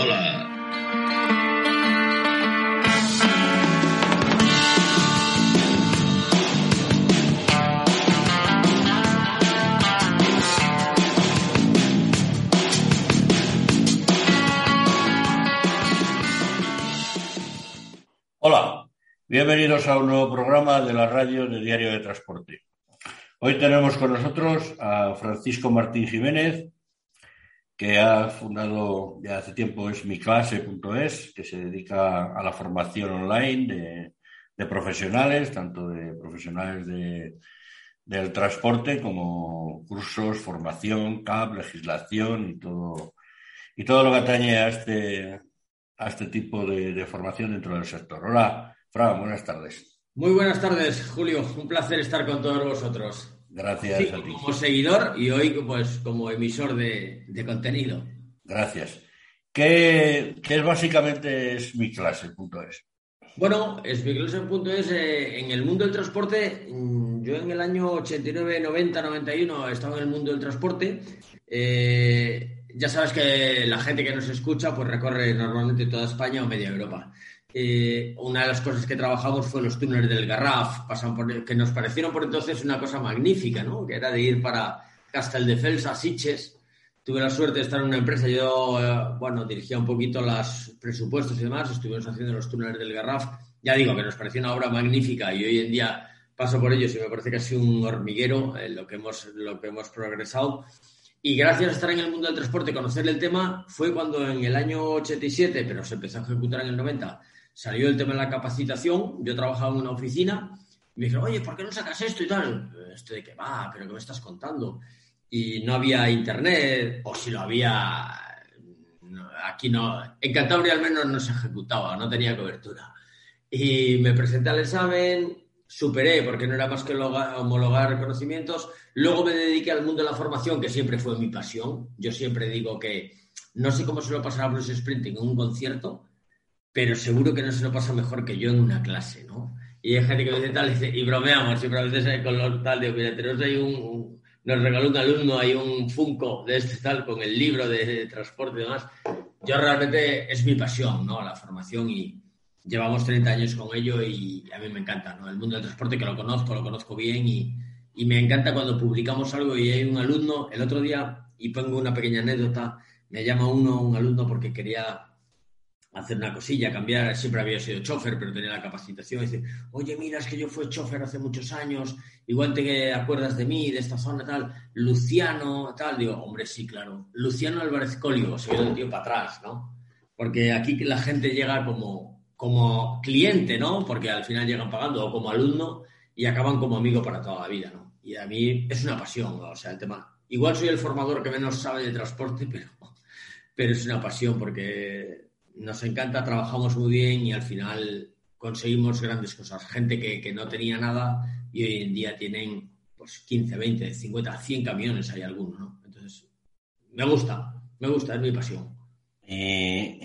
Hola. Hola, bienvenidos a un nuevo programa de la radio de Diario de Transporte. Hoy tenemos con nosotros a Francisco Martín Jiménez, que ha fundado ya hace tiempo es miclase.es, que se dedica a la formación online de, profesionales, tanto de profesionales del transporte como cursos, formación, CAP, legislación y todo, y todo lo que atañe a este, a este tipo de, formación dentro del sector. Hola, Fran, buenas tardes. Muy buenas tardes, Julio. Un placer estar con todos vosotros. Gracias a ti. Como seguidor y hoy pues, como emisor de, contenido. Gracias. ¿Qué, es básicamente es mi? Bueno, es mi clase.es eh, en el mundo del transporte. Mm, yo en el año 89, 90, 91 estaba en el mundo del transporte. Eh, ya sabes que la gente que nos escucha pues recorre normalmente toda España o media Europa. Eh, una de las cosas que trabajamos fue los túneles del Garraf, pasan por, que nos parecieron por entonces una cosa magnífica, ¿no? Que era de ir para Casteldefels a Sitges. Tuve la suerte de estar en una empresa, yo, eh, bueno, dirigía un poquito los presupuestos y demás, estuvimos haciendo los túneles del Garraf. Ya digo que nos pareció una obra magnífica y hoy en día paso por ellos y me parece sido un hormiguero en lo que hemos, lo que hemos progresado. Y gracias a estar en el mundo del transporte, conocer el tema, fue cuando en el año 87, pero se empezó a ejecutar en el 90, salió el tema de la capacitación. Yo trabajaba en una oficina y me dijeron, oye, ¿por qué no sacas esto y tal? Esto de que va, pero ¿qué me estás contando? Y no había internet, o si lo había, aquí no, en Cantabria al menos no se ejecutaba, no tenía cobertura. Y me presenté al examen, superé porque no era más que homologar reconocimientos. Luego me dediqué al mundo de la formación, que siempre fue mi pasión. Yo siempre digo que no sé cómo se lo pasará a Bruce Sprinting en un concierto, pero seguro que no se lo pasa mejor que yo en una clase, ¿no? Y hay gente que me dice tal, y, bromeamos, siempre a veces con los tal, digo, mira, tenemos ahí un, nos regaló un alumno ahí un Funko de este tal, con el libro de, de transporte y demás. Yo realmente es mi pasión, ¿no? La formación y, llevamos 30 años con ello y a mí me encanta, ¿no? El mundo del transporte que lo conozco, lo conozco bien y, y me encanta cuando publicamos algo y hay un alumno, el otro día, y pongo una pequeña anécdota, me llama uno, un alumno, porque quería hacer una cosilla, cambiar, siempre había sido chofer, pero tenía la capacitación, y dice, oye, mira, es que yo fui chofer hace muchos años, igual te acuerdas de mí, de esta zona, tal, Luciano, tal, digo, hombre, sí, claro, Luciano Álvarez Colio, soy el tío para atrás, ¿no? Porque aquí la gente llega como, como cliente, ¿no? Porque al final llegan pagando o como alumno y acaban como amigo para toda la vida, ¿no? Y a mí es una pasión, o sea, el tema. Igual soy el formador que menos sabe de transporte, pero, pero es una pasión porque nos encanta, trabajamos muy bien y al final conseguimos grandes cosas. Gente que, que no tenía nada y hoy en día tienen pues 15, 20, 50, 100 camiones, hay algunos, ¿no? Entonces, me gusta, me gusta, es mi pasión. Y,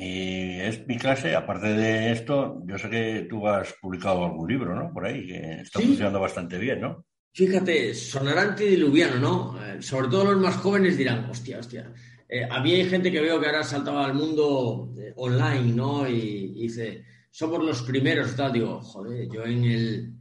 es mi clase, aparte de esto, yo sé que tú has publicado algún libro, ¿no? Por ahí, que está funcionando bastante bien, ¿no? Fíjate, sonará antediluviano, ¿no? Eh, sobre todo los más jóvenes dirán, hostia, hostia. Eh, a gente que veo que ahora saltaba al mundo eh, online, ¿no? Y, dice, somos los primeros, tal. Digo, joder, yo en el,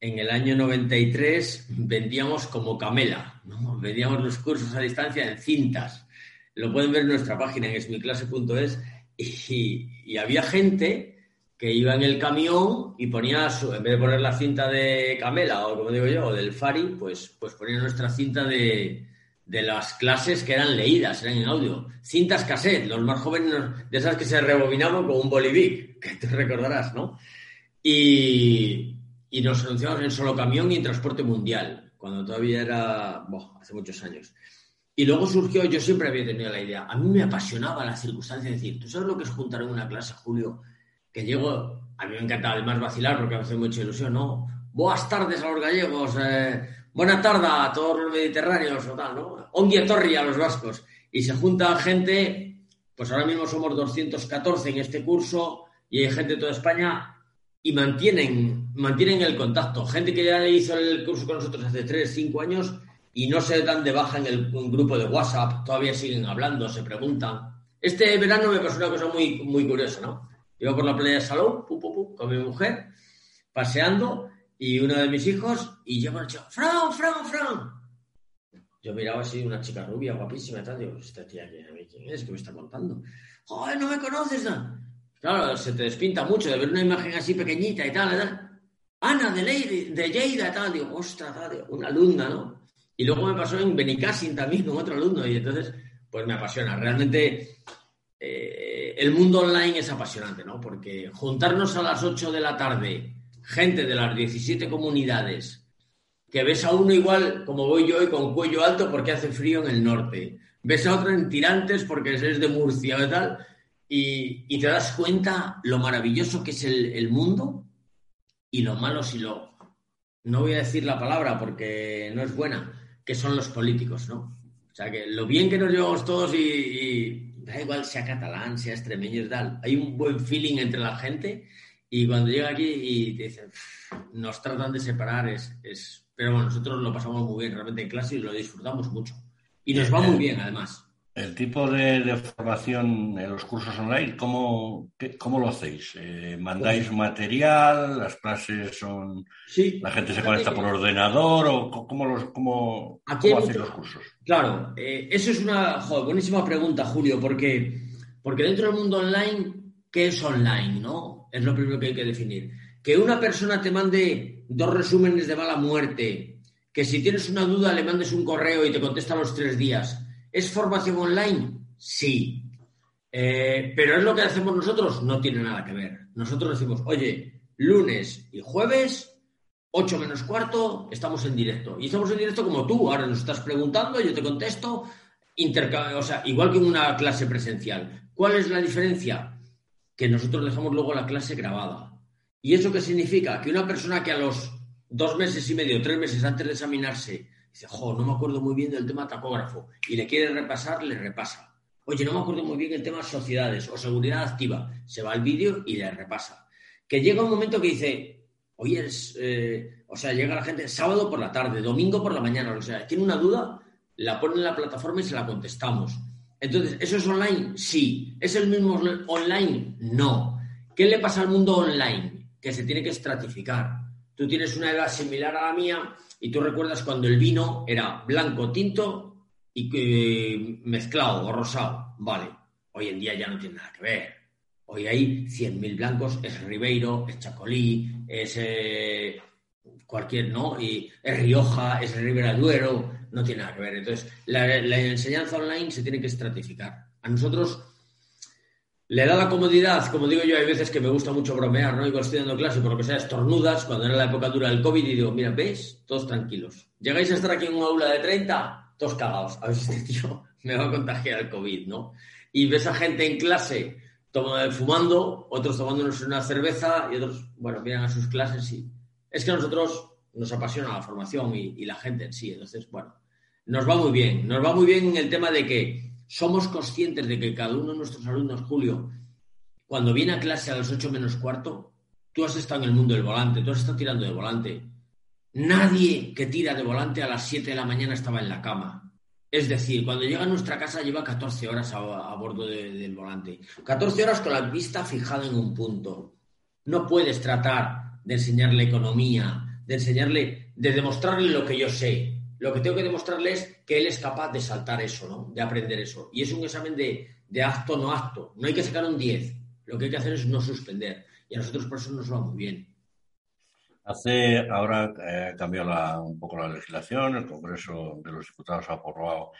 en el año 93 vendíamos como camela, ¿no? Vendíamos los cursos a distancia en cintas lo pueden ver en nuestra página en esmiclase.es y, y había gente que iba en el camión y ponía, su, en vez de poner la cinta de Camela o como digo yo, o del Fari, pues, pues ponía nuestra cinta de, de las clases que eran leídas, eran en audio. Cintas cassette, los más jóvenes de esas que se rebobinaban con un bolivic, que te recordarás, ¿no? Y, y nos anunciamos en solo camión y en transporte mundial, cuando todavía era, hace muchos años. Y luego surgió, yo siempre había tenido la idea, a mí me apasionaba la circunstancia de decir, ¿tú sabes lo que es juntar en una clase, Julio? Que llego, a mí me encantaba además vacilar porque me hace mucha ilusión, ¿no? Buenas tardes a los gallegos, eh, buena tarde a todos los mediterráneos ¿no? Onguie torri a los vascos. Y se junta gente, pues ahora mismo somos 214 en este curso y hay gente de toda España y mantienen, mantienen el contacto. Gente que ya hizo el curso con nosotros hace 3, 5 años y no se dan de baja en el grupo de WhatsApp, todavía siguen hablando, se preguntan. Este verano me pasó una cosa muy, muy curiosa, ¿no? Iba por la playa de Salou, con mi mujer, paseando, y uno de mis hijos, y yo con el chico, Fran, Fran, Fran. Yo miraba así una chica rubia, guapísima y tal, digo, esta tía, ¿quién es? ¿Qué me está contando? Joder, no me conoces. Claro, se te despinta mucho de ver una imagen así pequeñita y tal, y tal. Ana de, Lady, de Lleida y tal, digo, ostras, una alumna, ¿no? Y luego me pasó en Benicassin también con otro alumno, y entonces, pues me apasiona. Realmente, eh, el mundo online es apasionante, ¿no? Porque juntarnos a las 8 de la tarde gente de las 17 comunidades, que ves a uno igual como voy yo y con cuello alto porque hace frío en el norte, ves a otro en tirantes porque es de Murcia y tal, y, te das cuenta lo maravilloso que es el, mundo y lo malo si lo... No voy a decir la palabra porque no es buena, que son los políticos, ¿no? O sea, que lo bien que nos llevamos todos y, da igual sea catalán, sea extremeño, tal, hay un buen feeling entre la gente y cuando llega aquí y te dicen, nos tratan de separar, es, es... Pero bueno, nosotros lo pasamos muy bien realmente en clase y lo disfrutamos mucho. Y nos va muy bien, además. El tipo de, formación en los cursos online, ¿cómo, cómo lo hacéis? Eh, ¿Mandáis pues material? ¿Las clases son... Sí. ¿La gente se conecta por ordenador? ¿O cómo, los, cómo, cómo hacéis los cursos? Claro, eh, eso es una buenísima pregunta, Julio, porque, porque dentro del mundo online, ¿qué es online? ¿no? Es lo primero que hay que definir. Que una persona te mande dos resúmenes de mala muerte, que si tienes una duda le mandes un correo y te contesta a los tres días. ¿Es formación online? Sí. Eh, pero es lo que hacemos nosotros, no tiene nada que ver. Nosotros decimos, oye, lunes y jueves, 8 menos cuarto, estamos en directo. Y estamos en directo como tú, ahora nos estás preguntando, yo te contesto, o sea, igual que en una clase presencial. ¿Cuál es la diferencia? Que nosotros dejamos luego la clase grabada. ¿Y eso qué significa? Que una persona que a los dos meses y medio, tres meses antes de examinarse, dice, jo, no me acuerdo muy bien del tema tacógrafo, y le quiere repasar, le repasa. Oye, no me acuerdo muy bien el tema sociedades o seguridad activa. Se va al vídeo y le repasa. Que llega un momento que dice, oye, es, eh", o sea, llega la gente sábado por la tarde, domingo por la mañana, o sea, tiene una duda, la pone en la plataforma y se la contestamos. Entonces, ¿eso es online? Sí. ¿Es el mismo online? No. ¿Qué le pasa al mundo online? Que se tiene que estratificar. Tú tienes una edad similar a la mía y tú recuerdas cuando el vino era blanco, tinto y eh, mezclado o rosado. Vale. Hoy en día ya no tiene nada que ver. Hoy hay 100.000 blancos, es Ribeiro, es Chacolí, es eh, cualquier, ¿no? Y es Rioja, es Ribera Duero, no tiene nada que ver. Entonces, la, enseñanza online se tiene que estratificar. A nosotros le da la comodidad, como digo yo, hay veces que me gusta mucho bromear, ¿no? Igual estoy dando clase, por lo que sea, estornudas, cuando era la época dura del COVID, y digo, mira, ¿veis? Todos tranquilos. Llegáis a estar aquí en un aula de 30, todos cagados. A ver si este tío me va a contagiar el COVID, ¿no? Y ves a gente en clase fumando, otros tomándonos una cerveza y otros, bueno, miran a sus clases y... Es que nosotros nos apasiona la formación y la gente en sí. Entonces, bueno, nos va muy bien. Nos va muy bien en el tema de que somos conscientes de que cada uno de nuestros alumnos, Julio, cuando viene a clase a las 8 menos cuarto, tú has estado en el mundo del volante, tú has estado tirando de volante. Nadie que tira de volante a las 7 de la mañana estaba en la cama. Es decir, cuando llega a nuestra casa lleva 14 horas a, bordo del volante. 14 horas con la vista fijada en un punto. No puedes tratar de enseñarle economía, de enseñarle, de demostrarle lo que yo sé. Lo que tengo que demostrarle es que él es capaz de saltar eso, ¿no? De aprender eso. Y es un examen de, acto no acto. No hay que sacar un 10. Lo que hay que hacer es no suspender. Y a nosotros por eso nos va muy bien. Hace, ahora eh, cambió un poco la legislación, el Congreso de los Diputados ha aprobado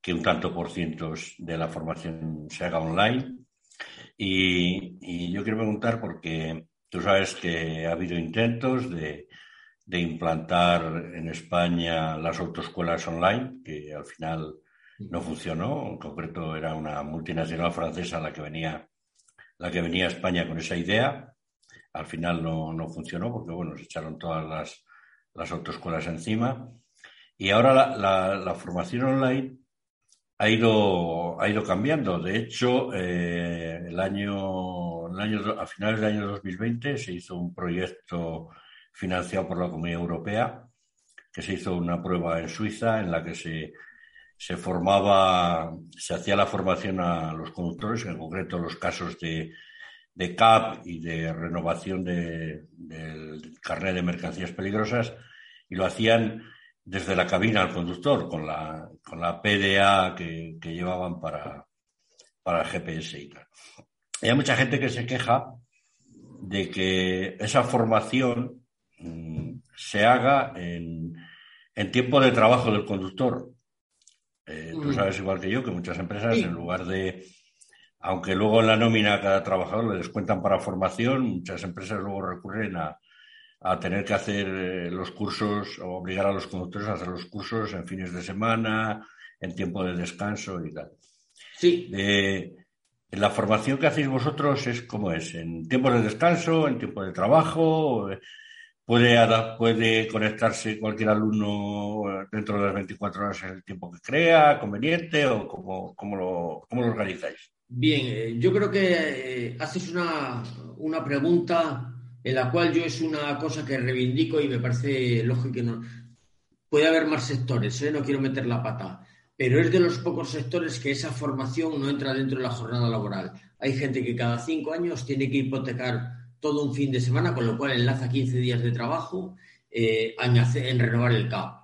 que un tanto por ciento de la formación se haga online. Y, y yo quiero preguntar, porque tú sabes que ha habido intentos de, de implantar en España las autoescuelas online, que al final no funcionó. En concreto era una multinacional francesa la que venía, la que venía a España con esa idea. Al final no, funcionó porque bueno, se echaron todas las, las autoescuelas encima. Y ahora la, formación online ha ido, ha ido cambiando. De hecho, eh, el año, el año, a finales del año 2020 se hizo un proyecto financiado por la Comunidad Europea, que se hizo una prueba en Suiza en la que se, se formaba, se hacía la formación a los conductores, en concreto los casos de, de CAP y de renovación de, del carnet de mercancías peligrosas, y lo hacían desde la cabina al conductor, con la, con la PDA que, llevaban para, para el GPS y tal. hay mucha gente que se queja de que esa formación se haga en, en tiempo de trabajo del conductor eh, tú mm. sabes igual que yo que muchas empresas, en lugar de, aunque luego en la nómina a cada trabajador le descuentan para formación, muchas empresas luego recurren a, a tener que hacer eh, los cursos o obligar a los conductores a hacer los cursos en fines de semana, en tiempo de descanso y tal. Sí. la formación que hacéis vosotros es como es, en tiempos de descanso, en tiempo de trabajo, Puede, puede conectarse cualquier alumno dentro de las 24 horas en el tiempo que crea, conveniente, o cómo, cómo, lo, cómo lo, organizáis. Bien, eh, yo creo que eh, haces una, una, pregunta en la cual yo es una cosa que reivindico y me parece lógico que no. Puede haber más sectores, ¿eh? no quiero meter la pata, pero es de los pocos sectores que esa formación no entra dentro de la jornada laboral. Hay gente que cada cinco años tiene que hipotecar todo un fin de semana, con lo cual enlaza 15 días de trabajo eh, en, renovar el CAP.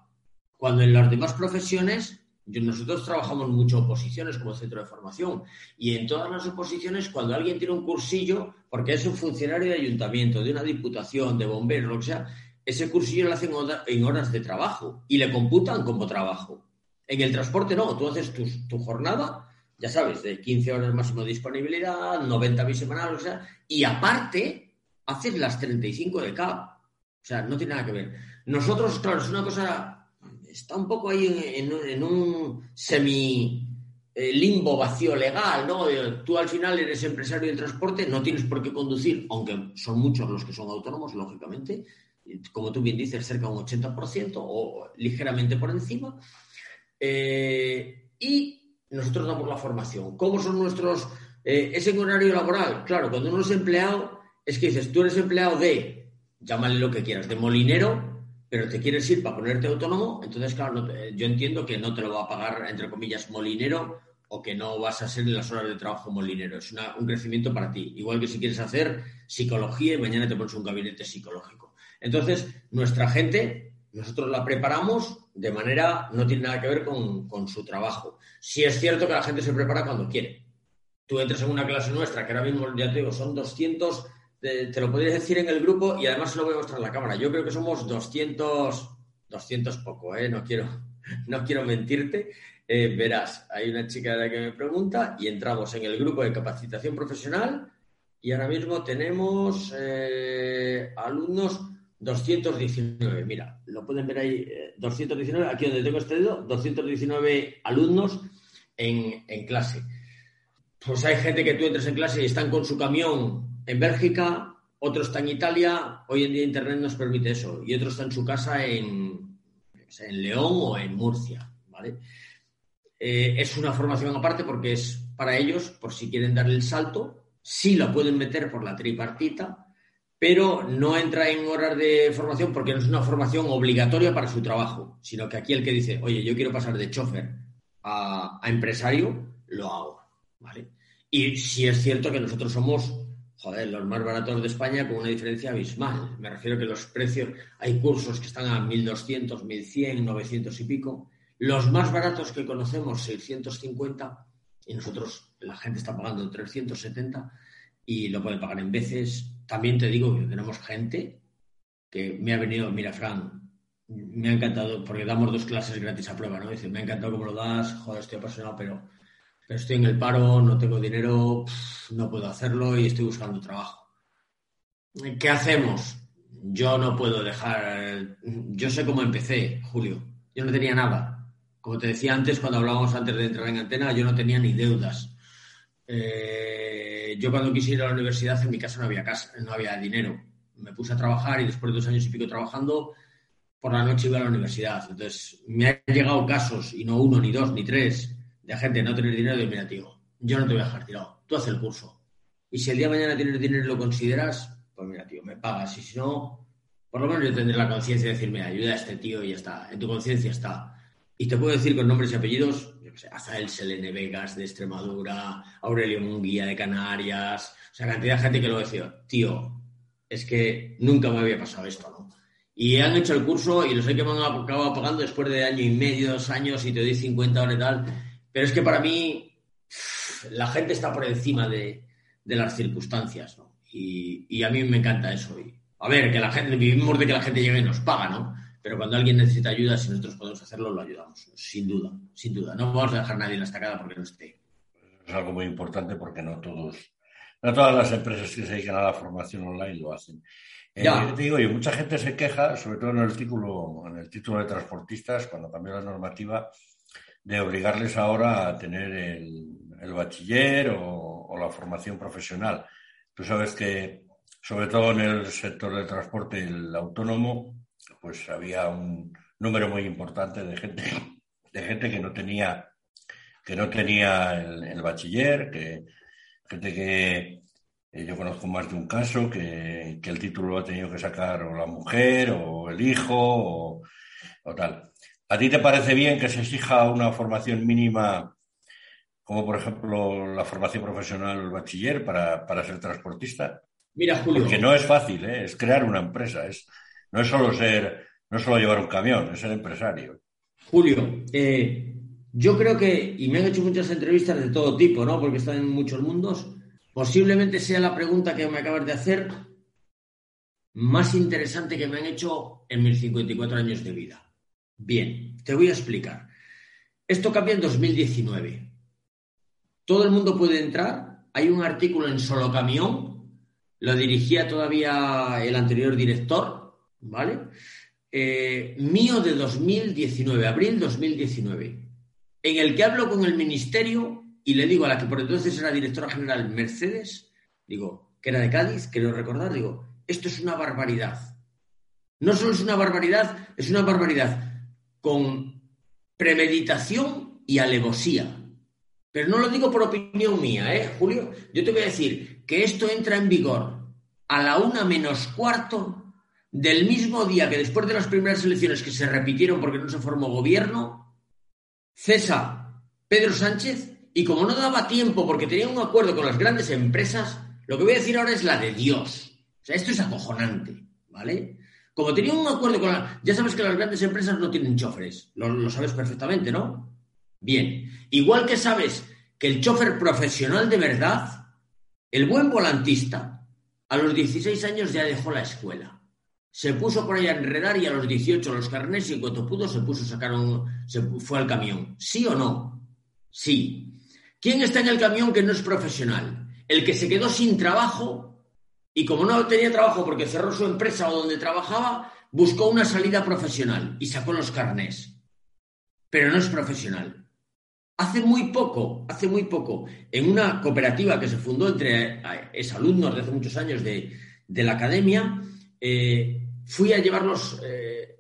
Cuando en las demás profesiones, nosotros trabajamos mucho oposiciones como centro de formación y en todas las oposiciones, cuando alguien tiene un cursillo, porque es un funcionario de ayuntamiento, de una diputación, de bomberos, lo que sea, ese cursillo lo hacen en horas de trabajo y le computan como trabajo. En el transporte no, tú haces tu, tu jornada, ya sabes, de 15 horas máximo de disponibilidad, 90 mil semanales, o sea, y aparte haces las 35 de CAP. O sea, no tiene nada que ver. Nosotros, claro, es una cosa, está un poco ahí en, un semi eh, limbo vacío legal, ¿no? Tú al final eres empresario del transporte, no tienes por qué conducir, aunque son muchos los que son autónomos, lógicamente, como tú bien dices, cerca de un 80% o ligeramente por encima. Eh, y nosotros damos la formación. ¿Cómo son nuestros... Eh, es en horario laboral. Claro, cuando uno es empleado, es que dices, tú eres empleado de, llámale lo que quieras, de molinero, pero te quieres ir para ponerte autónomo, entonces, claro, yo entiendo que no te lo va a pagar, entre comillas, molinero o que no vas a ser en las horas de trabajo molinero. Es un crecimiento para ti. Igual que si quieres hacer psicología y mañana te pones un gabinete psicológico. Entonces, nuestra gente, nosotros la preparamos de manera, no tiene nada que ver con, con su trabajo. Sí es cierto que la gente se prepara cuando quiere. Tú entras en una clase nuestra, que ahora mismo, ya te digo, son 200 te, lo podrías decir en el grupo y además se lo voy a mostrar en la cámara. Yo creo que somos 200, 200 poco, ¿eh? No quiero, no quiero mentirte. Eh, verás, hay una chica que me pregunta y entramos en el grupo de capacitación profesional y ahora mismo tenemos eh, alumnos 219. Mira, lo pueden ver ahí, 219, eh, aquí donde tengo este dedo, 219 alumnos en, en clase. Pues hay gente que tú entres en clase y están con su camión en Bélgica, otro está en Italia, hoy en día Internet nos permite eso, y otro está en su casa en, León o en Murcia, ¿vale? Eh, es una formación aparte porque es para ellos, por si quieren darle el salto, sí la pueden meter por la tripartita, pero no entra en horas de formación porque no es una formación obligatoria para su trabajo, sino que aquí el que dice, oye, yo quiero pasar de chofer a, a empresario, lo hago, ¿vale? Y si es cierto que nosotros somos joder, los más baratos de España con una diferencia abismal. Me refiero que los precios, hay cursos que están a 1.200, 1.100, 900 y pico. Los más baratos que conocemos, 650, y nosotros, la gente está pagando 370 y lo puede pagar en veces. También te digo que tenemos gente que me ha venido, mira, Fran, me ha encantado, porque damos dos clases gratis a prueba, ¿no? Dice, me ha encantado cómo lo das, joder, estoy apasionado, pero estoy en el paro, no tengo dinero, no puedo hacerlo y estoy buscando trabajo. ¿Qué hacemos? Yo no puedo dejar. Yo sé cómo empecé, Julio. Yo no tenía nada. Como te decía antes, cuando hablábamos antes de entrar en antena, yo no tenía ni deudas. Eh, yo cuando quise ir a la universidad en mi casa no había casa, no había dinero. Me puse a trabajar y después de dos años y pico trabajando, por la noche iba a la universidad. Entonces, me han llegado casos, y no uno, ni dos, ni tres, de gente no tener dinero, de mira, tío, yo no te voy a dejar tirado, tú haces el curso. Y si el día de mañana tienes dinero y lo consideras, pues mira, tío, me pagas. Y si no, por lo menos yo tendré la conciencia de decirme, ayuda a este tío y ya está. En tu conciencia está. Y te puedo decir con nombres y apellidos, yo sé, Azael Selene Vegas de Extremadura, Aurelio Munguía de Canarias, o sea, cantidad de gente que lo decía, tío, es que nunca me había pasado esto, ¿no? Y han hecho el curso y los hay que me han acabado pagando después de año y medio, dos años y te doy 50 horas y tal. Pero es que para mí la gente está por encima de, las circunstancias, ¿no? Y, a mí me encanta eso. Y, a ver, que la gente, vivimos de que la gente llegue y nos paga, ¿no? Pero cuando alguien necesita ayuda, si nosotros podemos hacerlo, lo ayudamos. Sin duda, sin duda. No vamos a dejar a nadie en la estacada porque no esté. Es algo muy importante porque no todos, no todas las empresas que se dedican a la formación online lo hacen. Eh, ya. te digo, y mucha gente se queja, sobre todo en el título, en el título de transportistas, cuando cambió la normativa, de obligarles ahora a tener el, bachiller o, la formación profesional. Tú sabes que, sobre todo en el sector del transporte, el autónomo, pues había un número muy importante de gente, de gente que no tenía, que no tenía el, bachiller, que gente que eh, yo conozco más de un caso que, el título lo ha tenido que sacar o la mujer o el hijo o tal. ¿A ti te parece bien que se exija una formación mínima, como por ejemplo la formación profesional el bachiller, para, ser transportista? Mira, Julio. Porque no es fácil, ¿eh? es crear una empresa, es, no es solo ser, no es solo llevar un camión, es ser empresario. Julio, eh, yo creo que, y me han hecho muchas entrevistas de todo tipo, ¿no? Porque están en muchos mundos, posiblemente sea la pregunta que me acabas de hacer más interesante que me han hecho en mis 54 años de vida. Bien, te voy a explicar. Esto cambia en 2019. Todo el mundo puede entrar. Hay un artículo en Solo Camión, lo dirigía todavía el anterior director, ¿vale? Eh, mío de 2019, abril 2019, en el que hablo con el ministerio y le digo a la que por entonces era directora general Mercedes, digo, que era de Cádiz, quiero recordar, digo, esto es una barbaridad. No solo es una barbaridad, es una barbaridad con premeditación y alevosía. Pero no lo digo por opinión mía, ¿eh, Julio? Yo te voy a decir que esto entra en vigor a la una menos cuarto del mismo día que después de las primeras elecciones que se repitieron porque no se formó gobierno, cesa Pedro Sánchez y como no daba tiempo porque tenía un acuerdo con las grandes empresas, lo que voy a decir ahora es la de Dios. O sea, esto es acojonante, ¿vale? Como tenía un acuerdo con la... Ya sabes que las grandes empresas no tienen choferes, lo, sabes perfectamente, ¿no? Bien, igual que sabes que el chofer profesional de verdad, el buen volantista, a los 16 años ya dejó la escuela. Se puso por ahí a enredar y a los 18 los carnés y en cuanto pudo se puso a sacar un... se fue al camión. ¿Sí o no? Sí. ¿Quién está en el camión que no es profesional? El que se quedó sin trabajo y como no tenía trabajo porque cerró su empresa o donde trabajaba, buscó una salida profesional y sacó los carnés. Pero no es profesional. Hace muy poco, hace muy poco, en una cooperativa que se fundó entre exalumnos de hace muchos años de, la academia, eh, fui a llevarlos eh,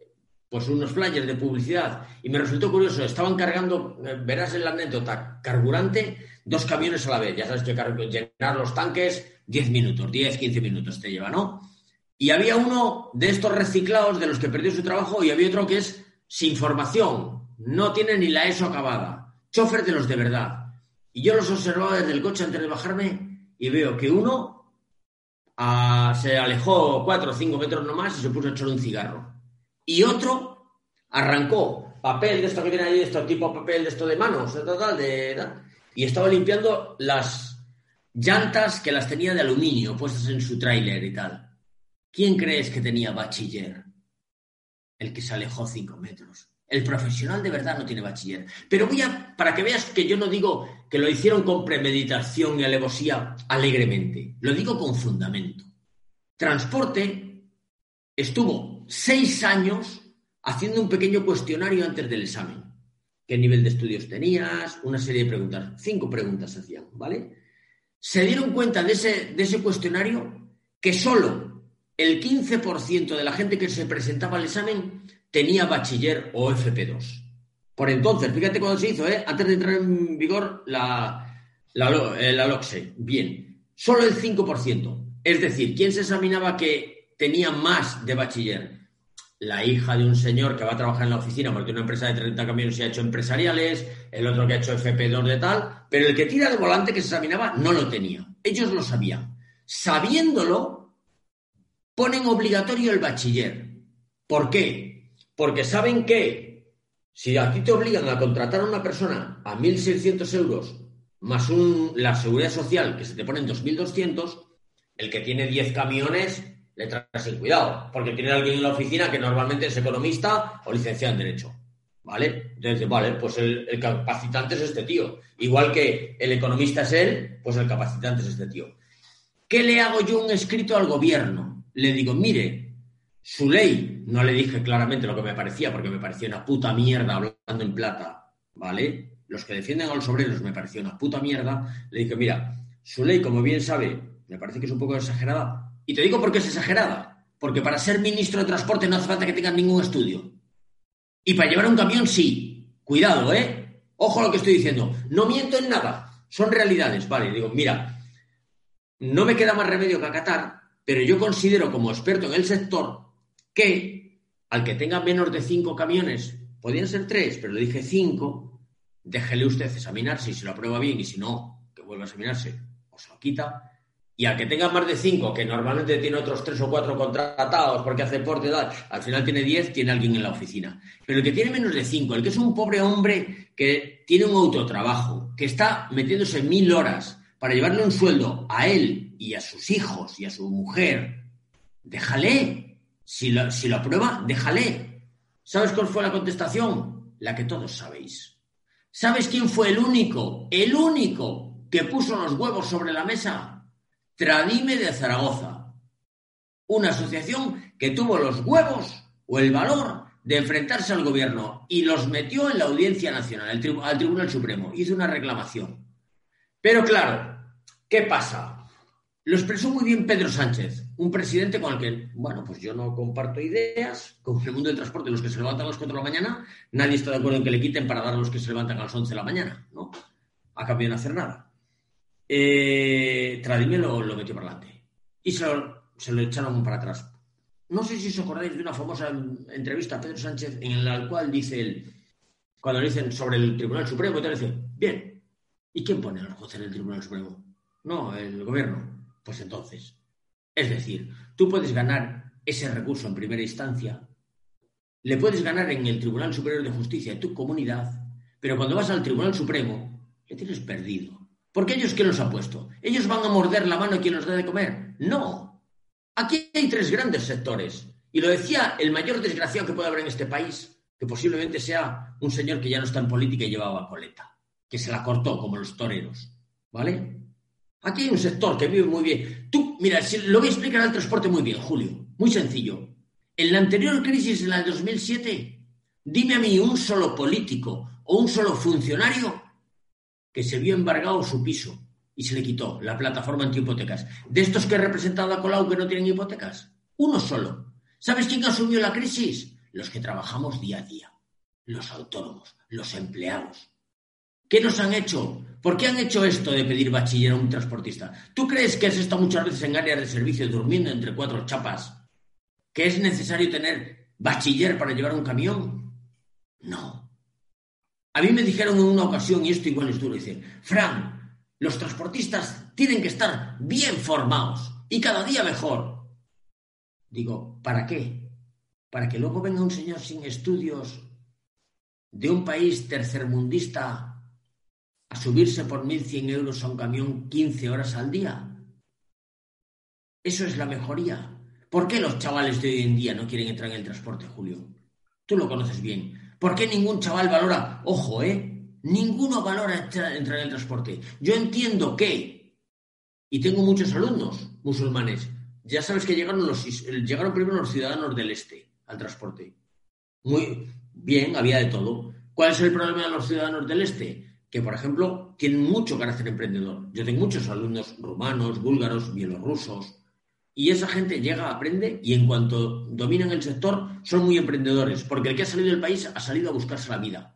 pues unos flyers de publicidad y me resultó curioso, estaban cargando, eh, verás en la anécdota, carburante, dos camiones a la vez. Ya sabes llenar los tanques 10 minutos, 10, 15 minutos te lleva, ¿no? Y había uno de estos reciclados de los que perdió su trabajo y había otro que es sin formación, no tiene ni la ESO acabada, chofer de los de verdad. Y yo los observaba desde el coche antes de bajarme y veo que uno ah, se alejó 4 o 5 metros nomás y se puso a echar un cigarro. Y otro arrancó papel de esto que viene ahí, de esto tipo papel de esto de manos, total, de, y estaba limpiando las Llantas que las tenía de aluminio puestas en su tráiler y tal. ¿Quién crees que tenía bachiller? El que se alejó cinco metros. El profesional de verdad no tiene bachiller. Pero voy a, para que veas que yo no digo que lo hicieron con premeditación y alevosía alegremente. Lo digo con fundamento. Transporte estuvo seis años haciendo un pequeño cuestionario antes del examen. ¿Qué nivel de estudios tenías? Una serie de preguntas. Cinco preguntas hacían, ¿vale? se dieron cuenta de ese, de ese cuestionario que solo el 15% de la gente que se presentaba al examen tenía bachiller o FP2. Por entonces, fíjate cuando se hizo, ¿eh? antes de entrar en vigor la, la, eh, la LOCSE. Bien, solo el 5%. Es decir, ¿quién se examinaba que tenía más de bachiller? La hija de un señor que va a trabajar en la oficina porque una empresa de 30 camiones se ha hecho empresariales, el otro que ha hecho FP2 de tal, pero el que tira de volante que se examinaba no lo tenía. Ellos lo sabían. Sabiéndolo, ponen obligatorio el bachiller. ¿Por qué? Porque saben que si a ti te obligan a contratar a una persona a 1.600 euros más la seguridad social que se te pone en 2.200, el que tiene 10 camiones le trae sin cuidado, porque tiene alguien en la oficina que normalmente es economista o licenciado en Derecho. ¿Vale? Entonces, vale, pues el, el, capacitante es este tío. Igual que el economista es él, pues el capacitante es este tío. ¿Qué le hago yo un escrito al gobierno? Le digo, mire, su ley, no le dije claramente lo que me parecía, porque me parecía una puta mierda hablando en plata, ¿vale? Los que defienden a los obreros me pareció una puta mierda. Le dije, mira, su ley, como bien sabe, me parece que es un poco exagerada, y te digo por qué es exagerada. Porque para ser ministro de Transporte no hace falta que tengas ningún estudio. Y para llevar un camión sí. Cuidado, ¿eh? Ojo a lo que estoy diciendo. No miento en nada. Son realidades. Vale, digo, mira, no me queda más remedio que acatar, pero yo considero como experto en el sector que al que tenga menos de cinco camiones, podían ser tres, pero le dije cinco, déjele usted examinarse y si lo aprueba bien y si no, que vuelva a examinarse o se lo quita y al que tenga más de cinco, que normalmente tiene otros tres o cuatro contratados porque hace porte, edad, al final tiene diez, tiene alguien en la oficina. Pero el que tiene menos de cinco, el que es un pobre hombre que tiene un autotrabajo, que está metiéndose mil horas para llevarle un sueldo a él y a sus hijos y a su mujer, déjale. Si lo, si lo aprueba, déjale. ¿Sabes cuál fue la contestación? La que todos sabéis. ¿Sabes quién fue el único, el único que puso los huevos sobre la mesa? Tradime de Zaragoza, una asociación que tuvo los huevos o el valor de enfrentarse al gobierno y los metió en la Audiencia Nacional, al Tribunal Supremo, hizo una reclamación. Pero claro, ¿qué pasa? Lo expresó muy bien Pedro Sánchez, un presidente con el que, bueno, pues yo no comparto ideas, con el mundo del transporte, los que se levantan a las 4 de la mañana, nadie está de acuerdo en que le quiten para dar a los que se levantan a las 11 de la mañana, ¿no? A cambio de no hacer nada eh, lo, metió para adelante y se lo, echaron para atrás. No sé si os acordáis de una famosa entrevista a Pedro Sánchez en la cual dice cuando le dicen sobre el Tribunal Supremo, te dice, bien, ¿y quién pone al juez en el Tribunal Supremo? No, el gobierno. Pues entonces, es decir, tú puedes ganar ese recurso en primera instancia, le puedes ganar en el Tribunal Superior de Justicia de tu comunidad, pero cuando vas al Tribunal Supremo, le tienes perdido. Porque ellos, ¿qué los ha puesto? ¿Ellos van a morder la mano a quien nos da de comer? No. Aquí hay tres grandes sectores. Y lo decía el mayor desgraciado que puede haber en este país, que posiblemente sea un señor que ya no está en política y llevaba coleta, que se la cortó como los toreros. ¿Vale? Aquí hay un sector que vive muy bien. Tú, mira, lo voy a explicar al transporte muy bien, Julio. Muy sencillo. En la anterior crisis, en la de 2007, dime a mí un solo político o un solo funcionario que se vio embargado su piso y se le quitó la plataforma antihipotecas. De estos que he representado a Colau que no tienen hipotecas, uno solo. ¿Sabes quién asumió la crisis? Los que trabajamos día a día, los autónomos, los empleados. ¿Qué nos han hecho? ¿Por qué han hecho esto de pedir bachiller a un transportista? ¿Tú crees que has estado muchas veces en áreas de servicio durmiendo entre cuatro chapas? ¿Que es necesario tener bachiller para llevar un camión? No. A mí me dijeron en una ocasión, y esto igual es duro, dice, Fran, los transportistas tienen que estar bien formados y cada día mejor. Digo, ¿para qué? ¿Para que luego venga un señor sin estudios de un país tercermundista a subirse por 1.100 euros a un camión 15 horas al día? Eso es la mejoría. ¿Por qué los chavales de hoy en día no quieren entrar en el transporte, Julio? Tú lo conoces bien. ¿Por qué ningún chaval valora? Ojo, ¿eh? Ninguno valora entrar en el transporte. Yo entiendo que, y tengo muchos alumnos musulmanes, ya sabes que llegaron, los, llegaron primero los ciudadanos del este al transporte. Muy bien, había de todo. ¿Cuál es el problema de los ciudadanos del este? Que, por ejemplo, tienen mucho carácter emprendedor. Yo tengo muchos alumnos rumanos, búlgaros, bielorrusos, y esa gente llega, aprende y en cuanto dominan el sector son muy emprendedores, porque el que ha salido del país ha salido a buscarse la vida,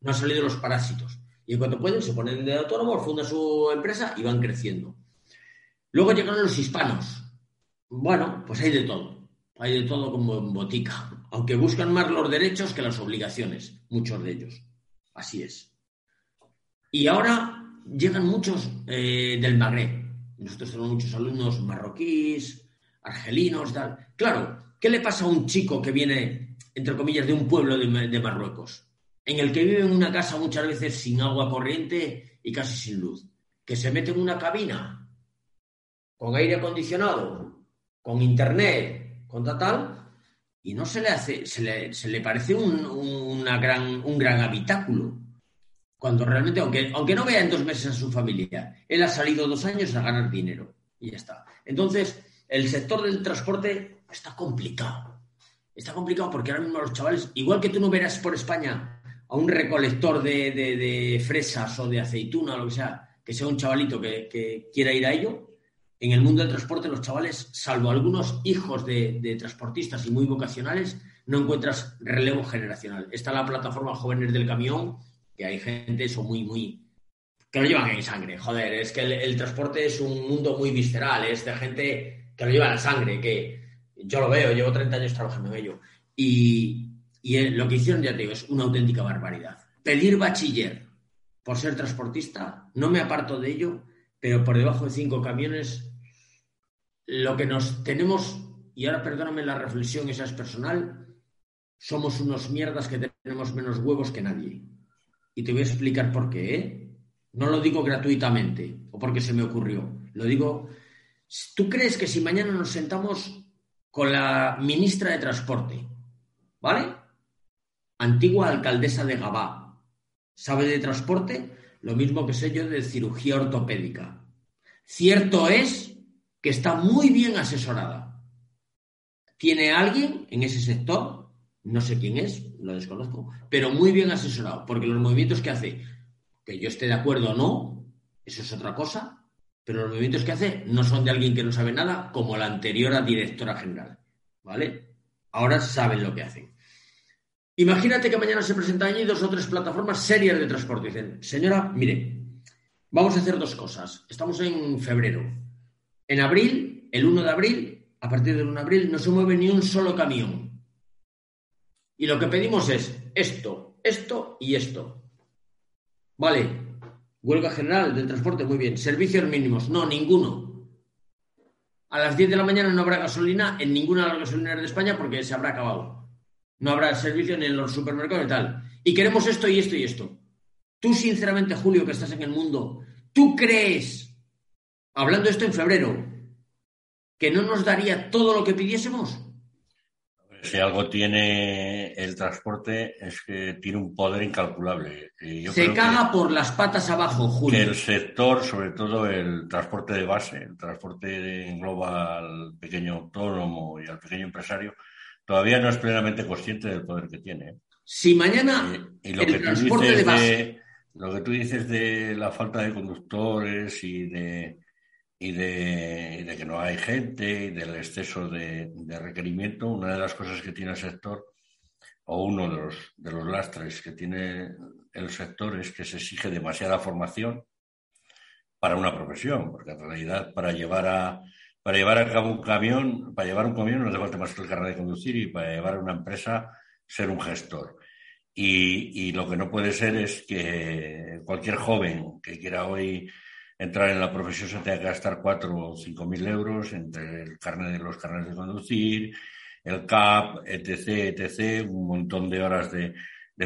no ha salido los parásitos. Y en cuanto pueden se ponen de autónomo, fundan su empresa y van creciendo. Luego llegaron los hispanos. Bueno, pues hay de todo. Hay de todo como en botica. aunque buscan más los derechos que las obligaciones, muchos de ellos. Así es. Y ahora llegan muchos eh, del Magreb. Nosotros tenemos muchos alumnos marroquíes, argelinos, tal. Claro, ¿qué le pasa a un chico que viene, entre comillas, de un pueblo de, Marruecos? En el que vive en una casa muchas veces sin agua corriente y casi sin luz. Que se mete en una cabina con aire acondicionado, con internet, con tal, y no se le hace, se le, parece un, una gran, un gran habitáculo. Cuando realmente, aunque, aunque no vea en dos meses a su familia, él ha salido dos años a ganar dinero y ya está. Entonces, el sector del transporte está complicado. Está complicado porque ahora mismo los chavales, igual que tú no verás por España a un recolector de, fresas o de aceituna o lo que sea, que sea un chavalito que, que, quiera ir a ello, en el mundo del transporte los chavales, salvo algunos hijos de, de transportistas y muy vocacionales, no encuentras relevo generacional. Está la plataforma Jóvenes del Camión, que hay gente, eso muy, muy, que lo llevan en sangre. Joder, es que el, transporte es un mundo muy visceral, es de gente que lo lleva en sangre, que yo lo veo, llevo 30 años trabajando en ello. Y, lo que hicieron, ya te digo, es una auténtica barbaridad. Pedir bachiller por ser transportista, no me aparto de ello, pero por debajo de cinco camiones, lo que nos tenemos, y ahora perdóname la reflexión, esa es personal, somos unos mierdas que tenemos menos huevos que nadie. Y te voy a explicar por qué. ¿eh? No lo digo gratuitamente o porque se me ocurrió. Lo digo. ¿Tú crees que si mañana nos sentamos con la ministra de Transporte, ¿vale? Antigua alcaldesa de Gabá, ¿sabe de transporte? Lo mismo que sé yo de cirugía ortopédica. Cierto es que está muy bien asesorada. ¿Tiene alguien en ese sector no sé quién es, lo desconozco, pero muy bien asesorado, porque los movimientos que hace, que yo esté de acuerdo o no, eso es otra cosa, pero los movimientos que hace no son de alguien que no sabe nada, como la anterior directora general, ¿vale? Ahora saben lo que hacen. Imagínate que mañana se presentan allí dos o tres plataformas serias de transporte. Dicen, señora, mire, vamos a hacer dos cosas. Estamos en febrero. En abril, el 1 de abril, a partir del 1 de abril, no se mueve ni un solo camión y lo que pedimos es esto, esto y esto. Vale, huelga general del transporte, muy bien. Servicios mínimos, no, ninguno. A las 10 de la mañana no habrá gasolina en ninguna de las gasolineras de España porque se habrá acabado. No habrá servicio en los supermercados y tal. Y queremos esto y esto y esto. Tú, sinceramente, Julio, que estás en el mundo, ¿tú crees, hablando esto en febrero, que no nos daría todo lo que pidiésemos? Si algo tiene el transporte es que tiene un poder incalculable. Se caga por las patas abajo, Julio. Que el sector, sobre todo el transporte de base, el transporte engloba al pequeño autónomo y al pequeño empresario, todavía no es plenamente consciente del poder que tiene. Si mañana y, lo que transporte de base... lo que tú dices de la falta de conductores y de y de, que no hay gente y del exceso de, requerimiento, una de las cosas que tiene el sector, o uno de los, de los lastres que tiene el sector, es que se exige demasiada formación para una profesión, porque en realidad para llevar a, para llevar a cabo un camión, para llevar un camión no hace falta más que el carnet de conducir y para llevar a una empresa ser un gestor. Y, y, lo que no puede ser es que cualquier joven que quiera hoy entrar en la profesión se tenga que gastar cuatro o cinco mil euros entre el carnet de los carnes de conducir, el CAP, etc., etc., un montón de horas de,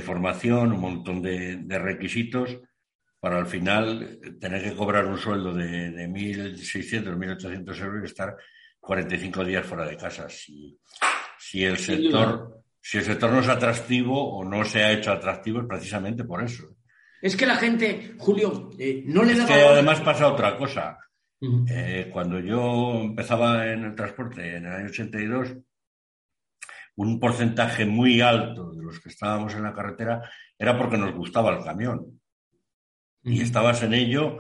formación, un montón de, requisitos para al final tener que cobrar un sueldo de, de 1.600, 1.800 euros y estar 45 días fuera de casa. Si, si el sector, si el sector no es atractivo o no se ha hecho atractivo es precisamente por eso. Es que la gente, Julio, eh, no le da. Es que además pasa otra cosa. Eh, cuando yo empezaba en el transporte en el año 82, un porcentaje muy alto de los que estábamos en la carretera era porque nos gustaba el camión. Y estabas en ello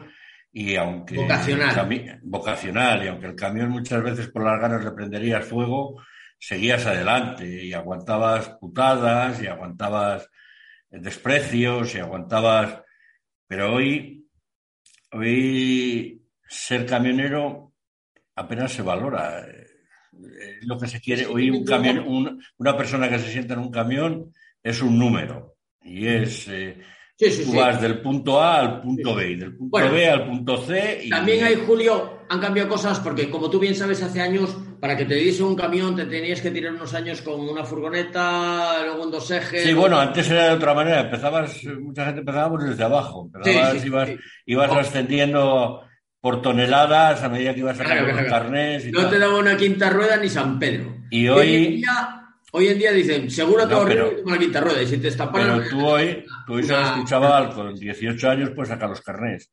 y aunque... Vocacional. vocacional. Y aunque el camión muchas veces por las ganas le prenderías fuego, seguías adelante y aguantabas putadas y aguantabas desprecios y aguantabas. Pero hoy, hoy ser camionero apenas se valora. lo que se quiere. Hoy un camión, una persona que se sienta en un camión es un número y es eh, tú vas del punto A al punto B, del punto B al punto C. Y... También hay, Julio, han cambiado cosas porque, como tú bien sabes, hace años, para que te diese un camión, te tenías que tirar unos años con una furgoneta, luego en dos ejes. Sí, bueno, antes era de otra manera. Empezabas, mucha gente empezaba desde abajo. Empezabas, ibas, ibas ascendiendo por toneladas a medida que ibas sacando claro, los carnés. Y no te daba una quinta rueda ni San Pedro. Y hoy. Hoy en día dicen, seguro que no, pero, una quinta rueda y si te Pero tú hoy, tú hoy un chaval con 18 años puede sacar los carnés.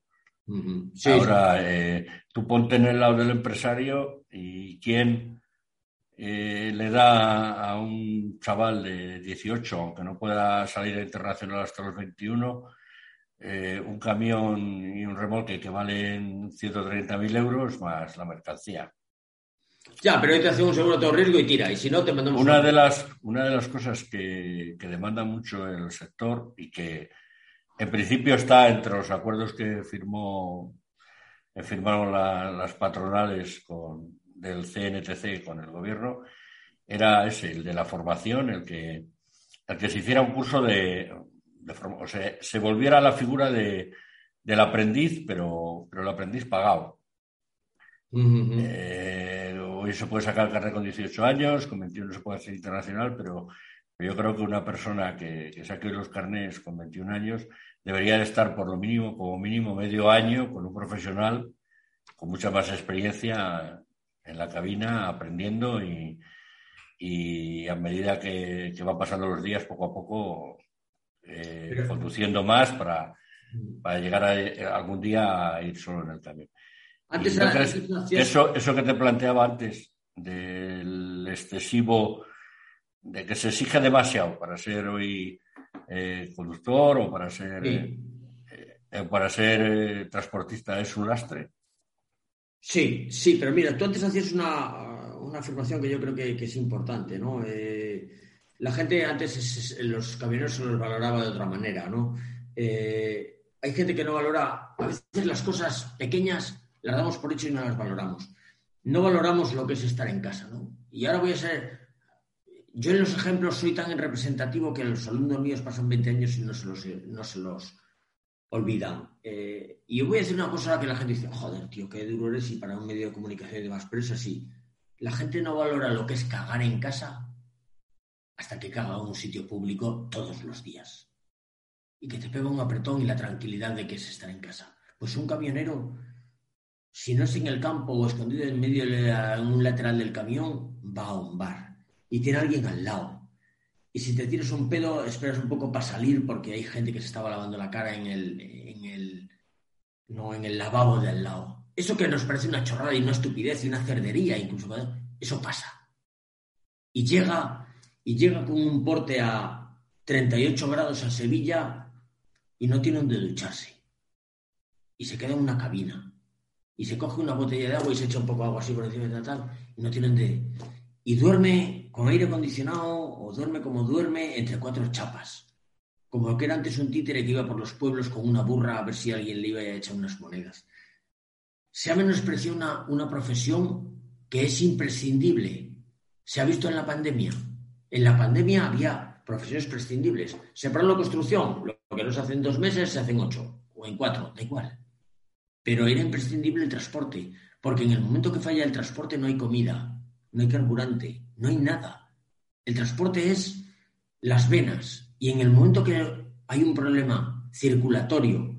Ahora, eh, tú ponte en el lado del empresario y quién eh, le da a un chaval de 18, aunque no pueda salir a internacional hasta los 21, eh, un camión y un remolque que valen 130.000 euros más la mercancía. Ya, pero hoy te hace un seguro de todo riesgo y tira, y si no te mandamos... Una, de las, una de las cosas que, demanda mucho el sector y que en principio está entre los acuerdos que firmó firmaron las patronales con, del CNTC con el gobierno, era ese, el de la formación, el que, el que se hiciera un curso de, o sea, se volviera a la figura de, del aprendiz, pero, pero el aprendiz pagado. Eh, hoy se puede sacar el carnet con 18 años, con 21 se puede hacer internacional, pero, yo creo que una persona que, que saque los carnets con 21 años debería de estar por lo mínimo, como mínimo medio año con un profesional con mucha más experiencia en la cabina, aprendiendo y, y a medida que, que van pasando los días, poco a poco, eh, conduciendo más para, para llegar a, algún día a ir solo en el camión. Antes, eso, eso que te planteaba antes del excesivo, de que se exige demasiado para ser hoy eh, conductor o para ser, eh, para ser transportista es un lastre. Sí, sí, pero mira, tú antes hacías una, una afirmación que yo creo que, es importante, ¿no? la gente antes los camioneros se los valoraba de otra manera, ¿no? Eh, hay gente que no valora, a veces las cosas pequeñas las damos por hecho y no las valoramos. No valoramos lo que es estar en casa, ¿no? Y ahora voy a ser, yo en los ejemplos soy tan representativo que los alumnos míos pasan 20 años y no se los, no se los olvidan. Eh, y voy a decir una cosa que la gente dice, joder, tío, qué duro eres y para un medio de comunicación y demás, pero es así. La gente no valora lo que es cagar en casa hasta que caga un sitio público todos los días. Y que te pega un apretón y la tranquilidad de que es estar en casa. Pues un camionero, si no es en el campo o escondido en medio de un lateral del camión, va a un bar y tiene a alguien al lado. Y si te tienes un pedo, esperas un poco para salir porque hay gente que se estaba lavando la cara en el, en el, no, en el lavabo de al lado. Eso que nos parece una chorrada y una estupidez y una cerdería, incluso, eso pasa. Y llega y llega con un porte a 38 grados a Sevilla y no tiene donde ducharse. Y se queda en una cabina. Y se coge una botella de agua y se echa un poco de agua así por encima de tal, y no tiene donde... Y duerme con aire acondicionado o duerme como duerme entre cuatro chapas. Como que era antes un títere que iba por los pueblos con una burra a ver si alguien le iba a echar unas monedas. Se ha menospreciado una, una profesión que es imprescindible. Se ha visto en la pandemia. En la pandemia había profesiones prescindibles. Se paró la construcción, lo que no se hace en dos meses se hace en ocho o en cuatro, da igual. Pero era imprescindible el transporte, porque en el momento que falla el transporte no hay comida, no hay carburante, no hay nada. El transporte es las venas y en el momento que hay un problema circulatorio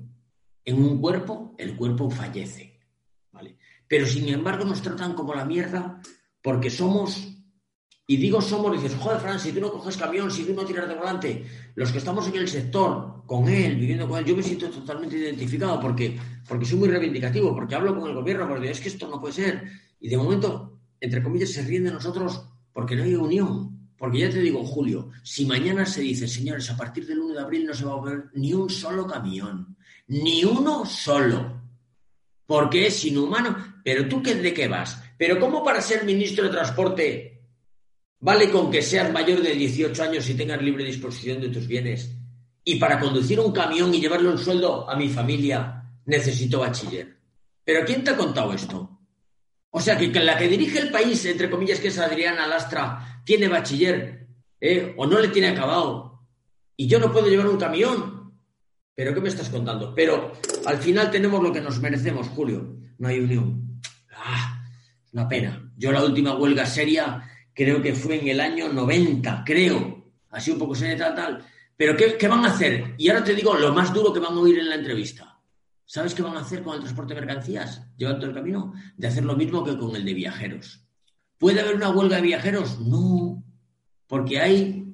en un cuerpo, el cuerpo fallece. ¿vale? Pero sin embargo nos tratan como la mierda porque somos y digo somos, dices, joder, Fran, si tú no coges camión, si tú no tiras de volante, los que estamos en el sector, con él, viviendo con él, yo me siento totalmente identificado porque, porque soy muy reivindicativo, porque hablo con el gobierno, porque es que esto no puede ser. Y de momento, entre comillas, se ríen de nosotros porque no hay unión. Porque ya te digo, Julio, si mañana se dice, señores, a partir del 1 de abril no se va a ver ni un solo camión, ni uno solo, porque es inhumano. Pero tú, qué ¿de qué vas? Pero ¿cómo para ser ministro de Transporte Vale con que seas mayor de 18 años y tengas libre disposición de tus bienes. Y para conducir un camión y llevarle un sueldo a mi familia necesito bachiller. ¿Pero quién te ha contado esto? O sea, que, la que dirige el país, entre comillas, que es Adriana Lastra, tiene bachiller ¿eh? o no le tiene acabado y yo no puedo llevar un camión. ¿Pero qué me estás contando? Pero al final tenemos lo que nos merecemos, Julio. No hay unión. Ah, una pena. Yo la última huelga seria creo que fue en el año 90, creo. Así un poco seria tal, tal. Pero ¿qué, ¿qué van a hacer? Y ahora te digo lo más duro que van a oír en la entrevista ¿Sabes qué van a hacer con el transporte de mercancías? Llevando el camino, de hacer lo mismo que con el de viajeros. ¿Puede haber una huelga de viajeros? No, porque hay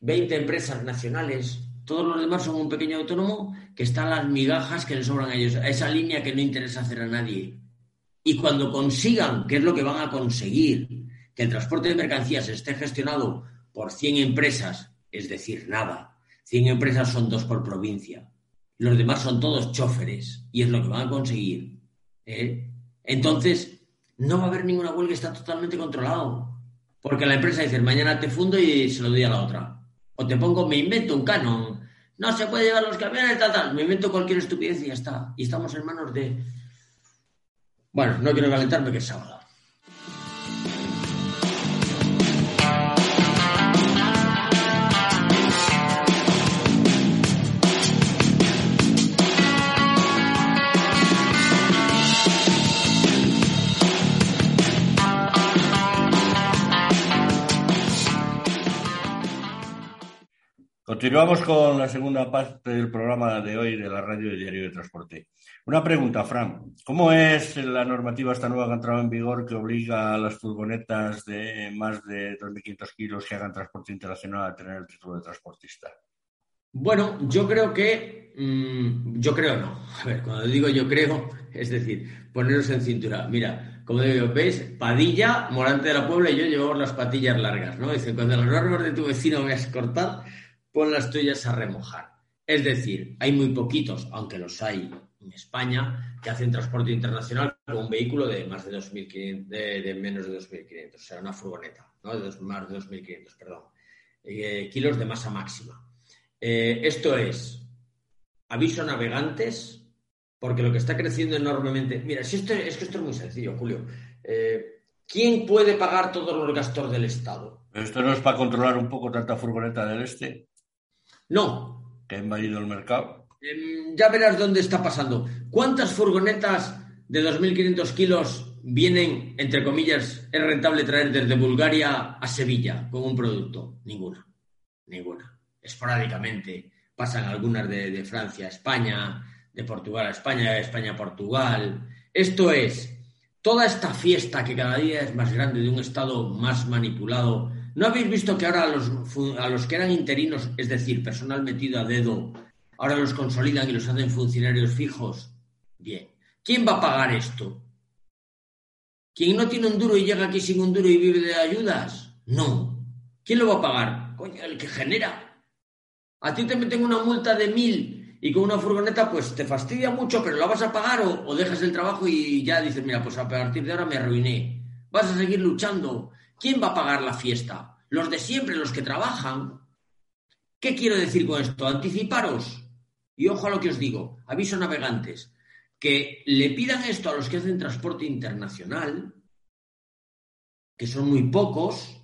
20 empresas nacionales, todos los demás son un pequeño autónomo que están las migajas que le sobran a ellos, a esa línea que no interesa hacer a nadie. Y cuando consigan, ¿qué es lo que van a conseguir? Que el transporte de mercancías esté gestionado por 100 empresas, es decir, nada. 100 empresas son dos por provincia los demás son todos choferes y es lo que van a conseguir. ¿eh? Entonces, no va a haber ninguna huelga, está totalmente controlado. Porque la empresa dice, mañana te fundo y se lo doy a la otra. O te pongo, me invento un canon. No se puede llevar los camiones, tal, tal. Me invento cualquier estupidez y ya está. Y estamos en manos de... Bueno, no quiero calentarme que es sábado. Continuamos con la segunda parte del programa de hoy de la radio de Diario de Transporte. Una pregunta, Fran. ¿Cómo es la normativa esta nueva que ha entrado en vigor que obliga a las furgonetas de más de 2.500 kilos que hagan transporte internacional a tener el título de transportista? Bueno, yo creo que. Mm, yo creo no. A ver, cuando digo yo creo, es decir, poneros en cintura. Mira, como ¿veis? Padilla, Morante de la Puebla y yo llevamos las patillas largas, ¿no? Dicen, cuando los normas de tu vecino me has cortado pon las tuyas a remojar. Es decir, hay muy poquitos, aunque los hay en España, que hacen transporte internacional con un vehículo de más de 2.500, de, menos de 2.500, o sea, una furgoneta, ¿no? De más de 2.500, perdón, eh, kilos de masa máxima. Eh, esto es aviso a navegantes, porque lo que está creciendo enormemente. Mira, si esto, es que esto es muy sencillo, Julio. Eh, ¿Quién puede pagar todos los gastos del Estado? ¿Esto no es para controlar un poco tanta furgoneta del este? No. ¿Que ha invadido el mercado? Em, ya verás dónde está pasando. ¿Cuántas furgonetas de 2.500 kilos vienen, entre comillas, es rentable traer desde Bulgaria a Sevilla con un producto? Ninguna. Ninguna. Esporádicamente. Pasan algunas de, de Francia a España, de Portugal a España, de España a Portugal. Esto es toda esta fiesta que cada día es más grande de un Estado más manipulado ¿No habéis visto que ahora a los, a los que eran interinos, es decir, personal metido a dedo, ahora los consolidan y los hacen funcionarios fijos? Bien. ¿Quién va a pagar esto? ¿Quién no tiene un duro y llega aquí sin un duro y vive de ayudas? No. ¿Quién lo va a pagar? Coño, el que genera. A ti te meten una multa de mil y con una furgoneta pues te fastidia mucho, pero la vas a pagar o, o dejas el trabajo y ya dices, mira, pues a partir de ahora me arruiné. Vas a seguir luchando ¿Quién va a pagar la fiesta? Los de siempre, los que trabajan. ¿Qué quiero decir con esto? Anticiparos. Y ojo a lo que os digo, aviso navegantes, que le pidan esto a los que hacen transporte internacional, que son muy pocos,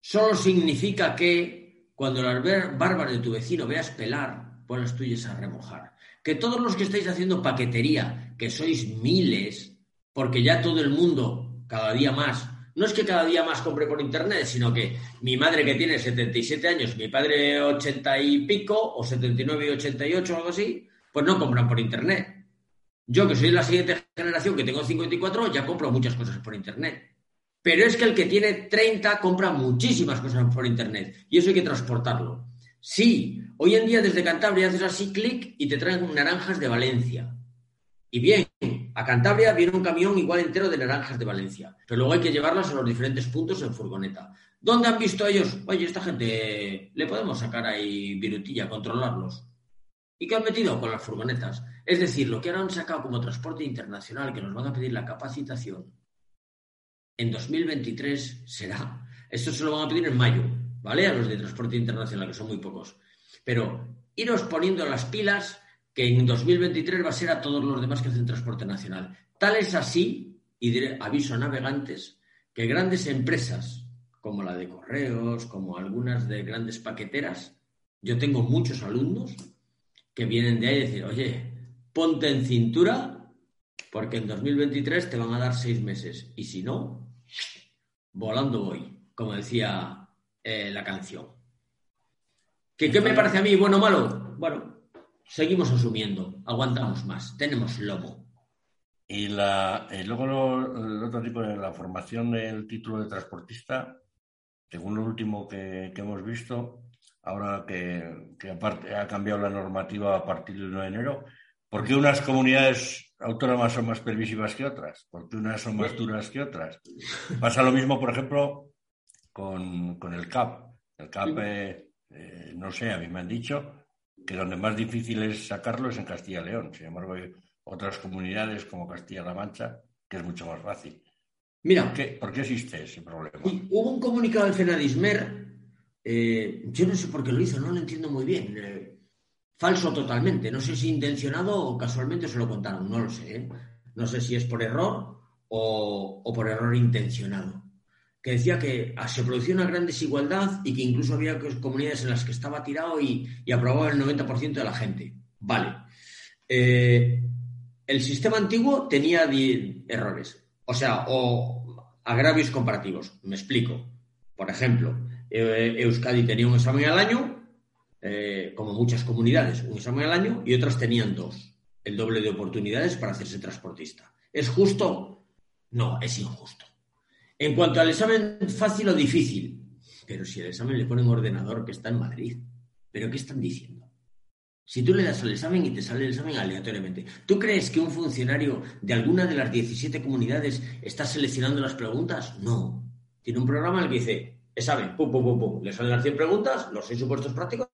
solo significa que cuando las barbas de tu vecino veas pelar, pon las tuyas a remojar. Que todos los que estáis haciendo paquetería, que sois miles, porque ya todo el mundo, cada día más, no es que cada día más compre por internet, sino que mi madre que tiene 77 años, mi padre 80 y pico, o 79 y 88 o algo así, pues no compran por internet. Yo que soy de la siguiente generación, que tengo 54, ya compro muchas cosas por internet. Pero es que el que tiene 30 compra muchísimas cosas por internet y eso hay que transportarlo. Sí, hoy en día desde Cantabria haces así clic y te traen naranjas de Valencia. Y bien, a Cantabria viene un camión igual entero de naranjas de Valencia, pero luego hay que llevarlas a los diferentes puntos en furgoneta. ¿Dónde han visto ellos? Oye, esta gente le podemos sacar ahí virutilla, controlarlos. ¿Y qué han metido con las furgonetas? Es decir, lo que ahora han sacado como transporte internacional, que nos van a pedir la capacitación, en 2023 será. Esto se lo van a pedir en mayo, ¿vale? A los de transporte internacional, que son muy pocos. Pero iros poniendo las pilas que en 2023 va a ser a todos los demás que hacen transporte nacional. Tal es así y aviso a navegantes que grandes empresas como la de correos, como algunas de grandes paqueteras, yo tengo muchos alumnos que vienen de ahí y decir, oye, ponte en cintura porque en 2023 te van a dar seis meses y si no, volando voy, como decía eh, la canción. ¿Qué, ¿Qué me parece a mí bueno o malo? Bueno, seguimos asumiendo, aguantamos más, tenemos lomo. Y, la, luego el otro tipo de la formación del título de transportista, según lo último que, hemos visto, ahora que, aparte ha cambiado la normativa a partir del 1 de enero, ¿por qué unas comunidades autónomas son más permisivas que otras? ¿Por qué unas son más duras que otras? Pasa lo mismo, por ejemplo, con, el CAP. El CAP, eh, eh, no sé, a mí me han dicho que donde más difícil es sacarlo es en Castilla y León. Sin embargo, hay otras comunidades como Castilla-La Mancha que es mucho más fácil. Mira, ¿Por qué, existe ese problema? Hubo un comunicado del FENADISMER, eh, yo no sé por qué lo hizo, no lo entiendo muy bien. Eh, falso totalmente, no sé si intencionado o casualmente se lo contaron, no lo sé. ¿eh? No sé si es por error o por error intencionado que decía que se producía una gran desigualdad y que incluso había comunidades en las que estaba tirado y, aprobaba el 90% de la gente. Vale. Eh, el sistema antiguo tenía errores, o sea, o agravios comparativos. Me explico. Por ejemplo, eh, Euskadi tenía un examen al año, eh, como muchas comunidades, un examen al año, y otras tenían dos, el doble de oportunidades para hacerse transportista. ¿Es justo? No, es injusto. En cuanto al examen fácil o difícil, pero si el examen le pone un ordenador que está en Madrid, ¿pero qué están diciendo? Si tú le das al examen y te sale el examen aleatoriamente, ¿tú crees que un funcionario de alguna de las 17 comunidades está seleccionando las preguntas? No. Tiene un programa en el que dice, examen, pum, pum, pum, pum. Le salen las 100 preguntas, los 6 supuestos prácticos,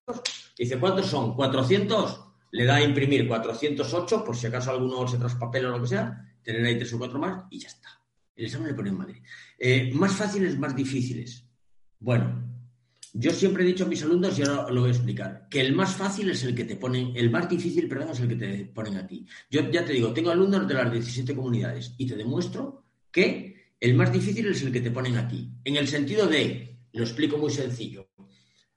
dice, ¿cuántos son? ¿400? Le da a imprimir 408, por si acaso alguno se traspapela o lo que sea, tener ahí tres o cuatro más y ya está. El examen le pone en Madrid. Eh, más fáciles, más difíciles. Bueno, yo siempre he dicho a mis alumnos, y ahora lo voy a explicar, que el más fácil es el que te ponen, el más difícil, perdón, es el que te ponen a ti. Yo ya te digo, tengo alumnos de las 17 comunidades y te demuestro que el más difícil es el que te ponen a ti. En el sentido de, lo explico muy sencillo,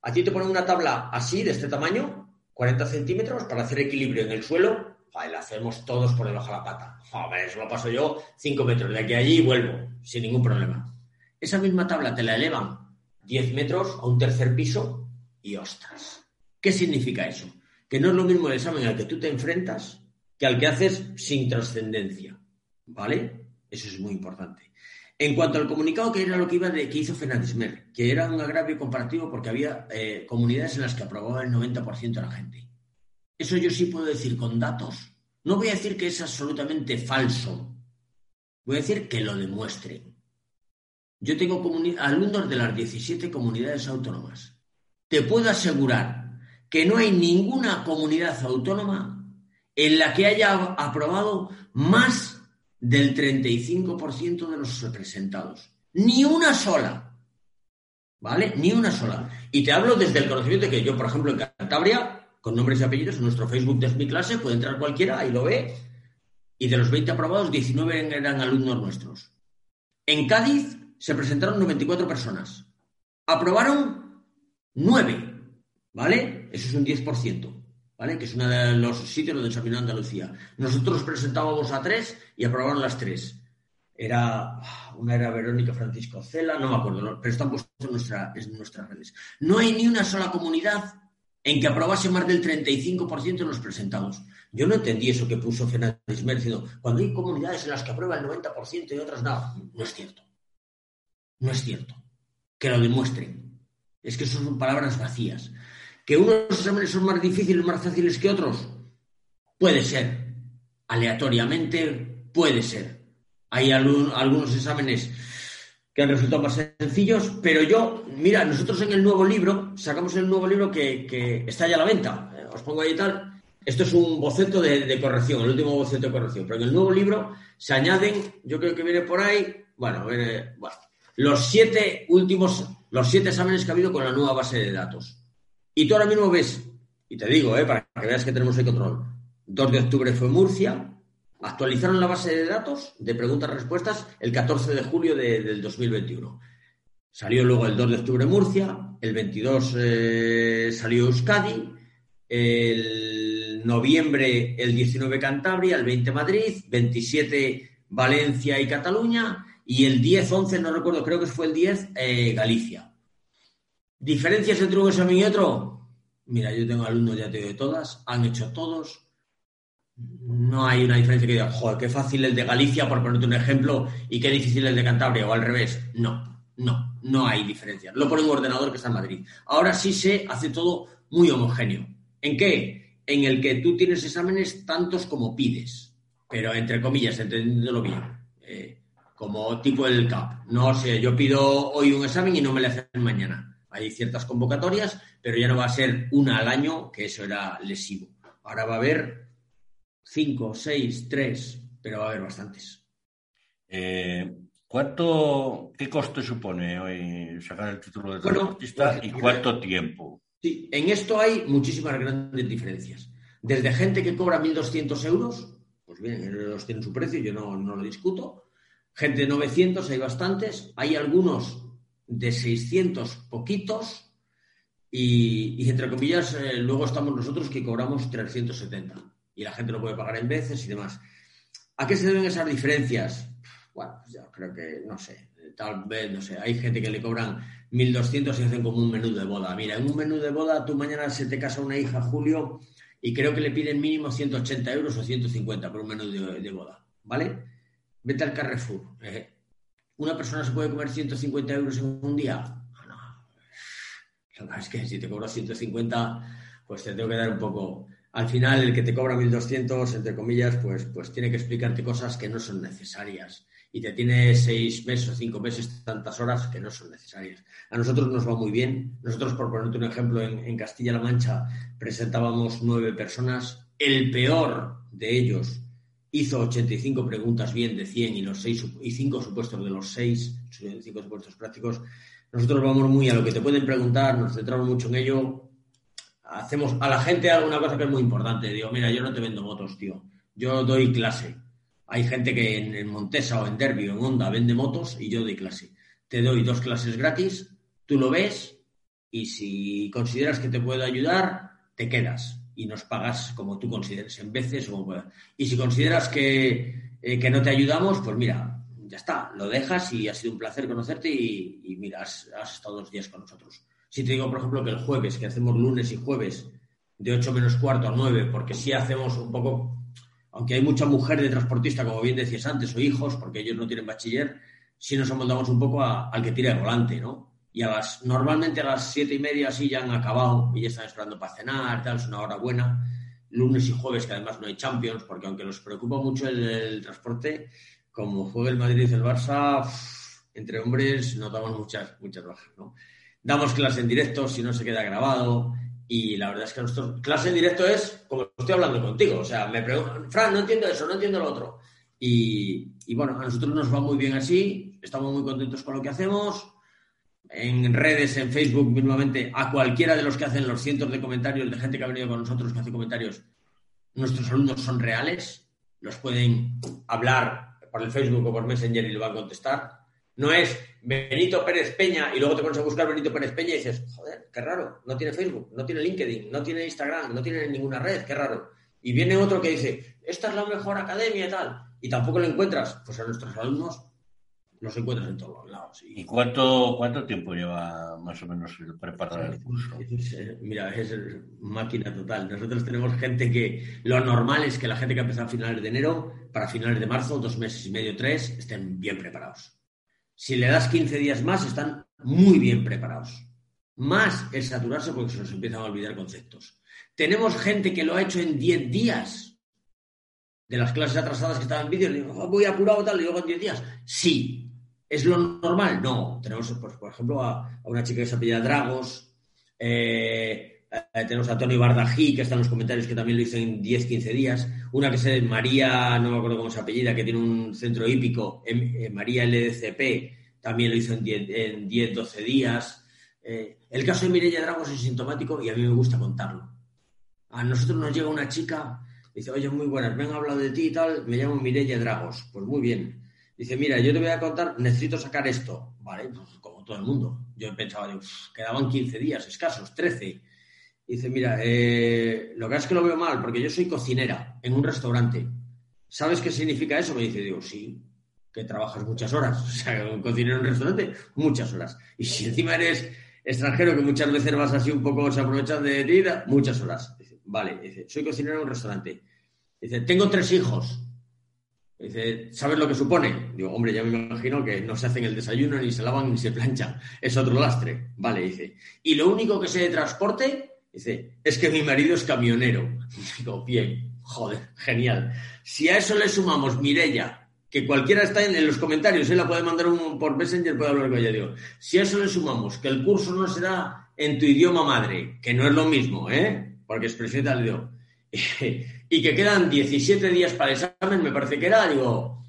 a ti te ponen una tabla así, de este tamaño, 40 centímetros, para hacer equilibrio en el suelo, la hacemos todos por debajo de la pata. Joder, eso lo paso yo cinco metros de aquí a allí y vuelvo, sin ningún problema. Esa misma tabla te la elevan 10 metros a un tercer piso y ostras. ¿Qué significa eso? Que no es lo mismo el examen al que tú te enfrentas que al que haces sin trascendencia. ¿Vale? Eso es muy importante. En cuanto al comunicado, que era lo que iba de que hizo Fernandismer, que era un agravio comparativo porque había eh, comunidades en las que aprobaba el 90% de la gente. Eso yo sí puedo decir con datos. No voy a decir que es absolutamente falso. Voy a decir que lo demuestren. Yo tengo alumnos de las 17 comunidades autónomas. Te puedo asegurar que no hay ninguna comunidad autónoma en la que haya aprobado más del 35% de los representados. Ni una sola. ¿Vale? Ni una sola. Y te hablo desde el conocimiento de que yo, por ejemplo, en Cantabria con nombres y apellidos en nuestro Facebook de mi clase, puede entrar cualquiera y lo ve. Y de los 20 aprobados, 19 eran alumnos nuestros. En Cádiz se presentaron 94 personas. Aprobaron 9, ¿vale? Eso es un 10%, ¿vale? Que es uno de los sitios donde examinó Andalucía. Nosotros presentábamos a 3 y aprobaron las 3. Era, una era Verónica Francisco Cela, no me acuerdo, pero están puestos en, nuestra, en nuestras redes. No hay ni una sola comunidad en que aprobase más del 35% de los presentados. Yo no entendí eso que puso Fernández Mercido. Cuando hay comunidades en las que aprueba el 90% y otras no. No es cierto. No es cierto. Que lo demuestren. Es que son palabras vacías. ¿Que unos exámenes son más difíciles, más fáciles que otros? Puede ser. Aleatoriamente, puede ser. Hay algunos exámenes que han resultado más sencillos, pero yo, mira, nosotros en el nuevo libro, sacamos el nuevo libro que, está ya a la venta, eh, os pongo ahí tal, esto es un boceto de, corrección, el último boceto de corrección, pero en el nuevo libro se añaden, yo creo que viene por ahí, bueno, viene, los siete últimos, los siete exámenes que ha habido con la nueva base de datos. Y tú ahora mismo ves, y te digo, eh, para que veas que tenemos el control, 2 de octubre fue Murcia, Actualizaron la base de datos de preguntas-respuestas el 14 de julio del 2021. Salió luego el 2 de octubre Murcia, el 22 eh, salió Euskadi, el noviembre el 19 Cantabria, el 20 Madrid, 27 Valencia y Cataluña y el 10, 11, no recuerdo, creo que fue el 10, eh, Galicia. ¿Diferencias entre un examen y otro? Mira, yo tengo alumnos, ya te digo, de todas, han hecho todos. No hay una diferencia que diga, joder, qué fácil el de Galicia, por ponerte un ejemplo, y qué difícil el de Cantabria, o al revés. No, no, no hay diferencia. Lo pone un ordenador que está en Madrid. Ahora sí se hace todo muy homogéneo. ¿En qué? En el que tú tienes exámenes tantos como pides, pero entre comillas, entendiéndolo bien. Eh, como tipo el CAP. No sé, yo pido hoy un examen y no me lo hacen mañana hay ciertas convocatorias, pero ya no va a ser una al año, que eso era lesivo. Ahora va a haber cinco, seis, tres, pero va a haber bastantes. Eh, ¿Cuánto, qué coste supone hoy sacar el título de transportista y cuánto tiempo? Sí, en esto hay muchísimas grandes diferencias. Desde gente que cobra 1.200 euros, pues bien, ellos tienen su precio, yo no, no lo discuto. Gente de 900, hay bastantes. Hay algunos de 600 poquitos y, entre comillas, eh, luego estamos nosotros que cobramos 370 y la gente no puede pagar en veces y demás. ¿A qué se deben esas diferencias? Bueno, pues yo creo que, no sé, tal vez, no sé, hay gente que le cobran 1.200 y hacen como un menú de boda. Mira, en un menú de boda tú mañana se te casa una hija, Julio, y creo que le piden mínimo 180 euros o 150 por un menú de, boda, ¿vale? Vete al Carrefour. Eh, ¿Una persona se puede comer 150 euros en un día? Ah, no. Es que si te cobro 150, pues te tengo que dar un poco. Al final, el que te cobra 1.200, entre comillas, pues, pues tiene que explicarte cosas que no son necesarias. Y te tiene seis meses cinco meses, tantas horas que no son necesarias. A nosotros nos va muy bien. Nosotros, por ponerte un ejemplo, en, en Castilla-La Mancha presentábamos nueve personas. El peor de ellos hizo 85 preguntas bien de 100 y los seis y cinco supuestos de los seis, cinco supuestos prácticos. Nosotros vamos muy a lo que te pueden preguntar, nos centramos mucho en ello. Hacemos a la gente alguna cosa que es muy importante. Digo, mira, yo no te vendo motos, tío. Yo doy clase. Hay gente que en, Montesa o en Derby o en Honda vende motos y yo doy clase. Te doy dos clases gratis, tú lo ves y si consideras que te puedo ayudar, te quedas y nos pagas como tú consideres, en veces o puedas. Y si consideras que, eh, que, no te ayudamos, pues mira, ya está, lo dejas y ha sido un placer conocerte y mira, has, estado dos días con nosotros. Si te digo, por ejemplo, que el jueves, que hacemos lunes y jueves de 8 menos cuarto a 9, porque sí hacemos un poco, aunque hay mucha mujer de transportista, como bien decías antes, o hijos, porque ellos no tienen bachiller, sí nos amoldamos un poco al que tira el volante, ¿no? y a las, normalmente a las siete y media así ya han acabado y ya están esperando para cenar, tal, es una hora buena. Lunes y jueves, que además no hay Champions, porque aunque nos preocupa mucho el, transporte, como juega el Madrid y el Barça, entre hombres notamos muchas, muchas bajas, ¿no? Damos clase en directo, si no se queda grabado, y la verdad es que nuestro clase en directo es como estoy hablando contigo, o sea, me preguntan, Fran, no entiendo eso, no entiendo lo otro. Y, y bueno, a nosotros nos va muy bien así, estamos muy contentos con lo que hacemos, en redes, en Facebook, mismamente, a cualquiera de los que hacen los cientos de comentarios de gente que ha venido con nosotros que hace comentarios, nuestros alumnos son reales, los pueden hablar por el Facebook o por Messenger y le van a contestar. No es Benito Pérez Peña y luego te pones a buscar Benito Pérez Peña y dices, joder, qué raro, no tiene Facebook, no tiene LinkedIn, no tiene Instagram, no tiene ninguna red, qué raro. Y viene otro que dice, esta es la mejor academia y tal, y tampoco lo encuentras. Pues a nuestros alumnos los encuentras en todos los lados. ¿Y, cuánto, cuánto tiempo lleva más o menos el preparar el curso? Eh, mira, es máquina total. Nosotros tenemos gente que lo normal es que la gente que empieza a finales de enero, para finales de marzo, dos meses y medio, tres, estén bien preparados. Si le das 15 días más, están muy bien preparados. Más el saturarse porque se nos empiezan a olvidar conceptos. Tenemos gente que lo ha hecho en 10 días de las clases atrasadas que estaban en vídeo, digo, oh, voy apurado tal, y luego en 10 días. Sí, ¿Es lo normal? No. Tenemos, pues, por ejemplo, a, una chica que se apellida Dragos. Eh, eh, tenemos a Tony Bardají, que está en los comentarios, que también lo hizo en 10-15 días. Una que es María, no me acuerdo cómo se apellida, que tiene un centro hípico, eh, María LDCP, también lo hizo en 10-12 días. el caso de Mireia Dragos es sintomático y a mí me gusta contarlo. A nosotros nos llega una chica Dice, oye, muy buenas, me han hablado de ti y tal, me llamo Mireia Dragos. Pues muy bien. Dice, mira, yo te voy a contar, necesito sacar esto. Vale, pues como todo el mundo. Yo pensaba, digo, quedaban 15 días escasos, 13. Dice, mira, eh, lo que es que lo veo mal, porque yo soy cocinera en un restaurante. ¿Sabes qué significa eso? Me dice, digo, sí, que trabajas muchas horas. O sea, un cocinero en un restaurante, muchas horas. Y si encima eres extranjero, que muchas veces vas así un poco, se aprovechan de ti, muchas horas. Dice, vale, dice, soy cocinero en un restaurante. Dice, tengo tres hijos. Dice, ¿sabes lo que supone? Digo, hombre, ya me imagino que no se hacen el desayuno, ni se lavan, ni se planchan. Es otro lastre. Vale, dice. Y lo único que sé de transporte, dice, es que mi marido es camionero. Digo, bien, joder, genial. Si a eso le sumamos Mirella, que cualquiera está en, los comentarios, él la puede mandar un, por Messenger, puede hablar con ella. Digo, si a eso le sumamos que el curso no será en tu idioma madre, que no es lo mismo, ¿eh? Porque es le digo, y que quedan 17 días para el examen, me parece que era, digo,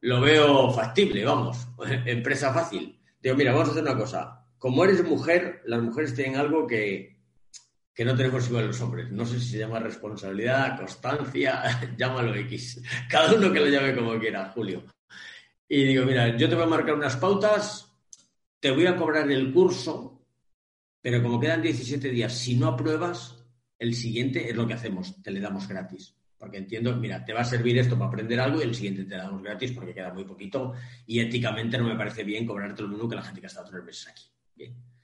lo veo factible, vamos, empresa fácil. Digo, mira, vamos a hacer una cosa. Como eres mujer, las mujeres tienen algo que, que no tenemos igual los hombres. No sé si se llama responsabilidad, constancia, llámalo X. Cada uno que lo llame como quiera, Julio. Y digo, mira, yo te voy a marcar unas pautas, te voy a cobrar el curso, pero como quedan 17 días, si no apruebas, el siguiente es lo que hacemos, te le damos gratis. Porque entiendo, mira, te va a servir esto para aprender algo y el siguiente te damos gratis porque queda muy poquito y éticamente no me parece bien cobrarte lo mismo que la gente que ha estado tres meses aquí. Bien.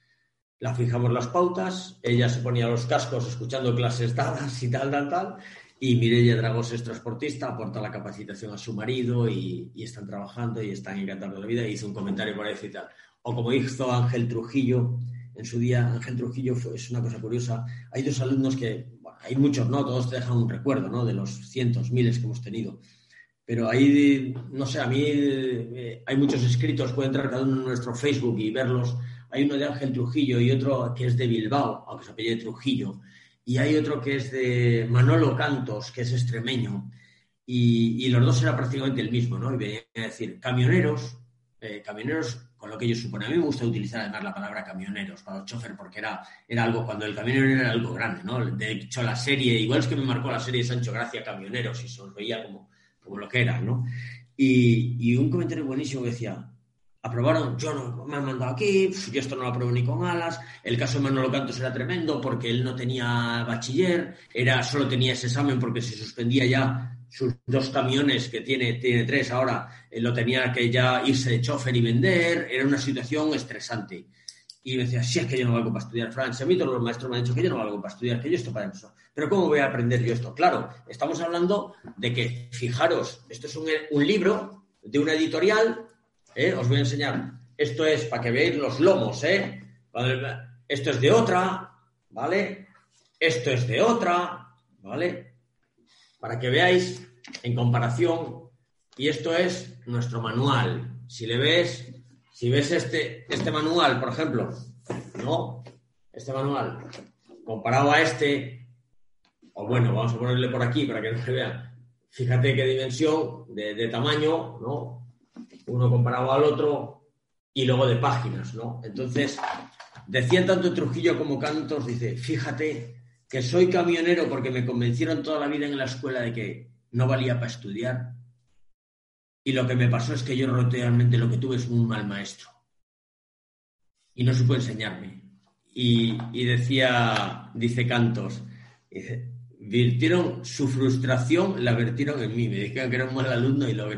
La fijamos las pautas, ella se ponía los cascos escuchando clases dadas y tal, tal, tal. Y Mireia Dragos es transportista, aporta la capacitación a su marido y, están trabajando y están encantados de la vida. Y hizo un comentario por ahí y tal. O como hizo Ángel Trujillo, en su día Ángel Trujillo es una cosa curiosa. Hay dos alumnos que, hay muchos, ¿no? Todos te dejan un recuerdo, ¿no? De los cientos, miles que hemos tenido. Pero ahí, no sé, a mí eh, hay muchos escritos, puede entrar cada uno en nuestro Facebook y verlos. Hay uno de Ángel Trujillo y otro que es de Bilbao, aunque se apellide Trujillo. Y hay otro que es de Manolo Cantos, que es extremeño. Y, los dos era prácticamente el mismo, ¿no? Y venía a decir, camioneros, eh, camioneros con lo que ellos suponen. A mí me gusta utilizar además la palabra camioneros para los chofer porque era, era algo, cuando el camionero era algo grande, ¿no? De hecho, la serie, igual es que me marcó la serie de Sancho Gracia Camioneros y se os veía como, como lo que era, ¿no? Y, un comentario buenísimo que decía, aprobaron, yo no me han mandado aquí, yo esto no lo apruebo ni con alas, el caso de Manolo Cantos era tremendo porque él no tenía bachiller, era, solo tenía ese examen porque se suspendía ya sus dos camiones, que tiene, tiene tres ahora, eh, lo tenía que ya irse de chofer y vender, era una situación estresante. Y me decía, sí, es que yo no valgo para estudiar, Francia. A mí todos los maestros me han dicho que yo no valgo para estudiar, que yo esto para eso. Pero ¿cómo voy a aprender yo esto? Claro, estamos hablando de que, fijaros, esto es un, un libro de una editorial, ¿eh? os voy a enseñar. Esto es para que veáis los lomos, ¿eh? Esto es de otra, ¿vale? Esto es de otra, ¿vale? para que veáis en comparación. Y esto es nuestro manual. Si le ves, si ves este, este manual, por ejemplo, ¿no? Este manual, comparado a este, o bueno, vamos a ponerle por aquí para que no se vea. Fíjate qué dimensión de, tamaño, ¿no? Uno comparado al otro y luego de páginas, ¿no? Entonces, decían tanto Trujillo como Cantos, dice, fíjate que soy camionero porque me convencieron toda la vida en la escuela de que no valía para estudiar. Y lo que me pasó es que yo realmente lo que tuve es un mal maestro. Y no supo enseñarme. Y, decía, dice Cantos, virtieron su frustración, la vertieron en mí. Me dijeron que era un mal alumno y lo que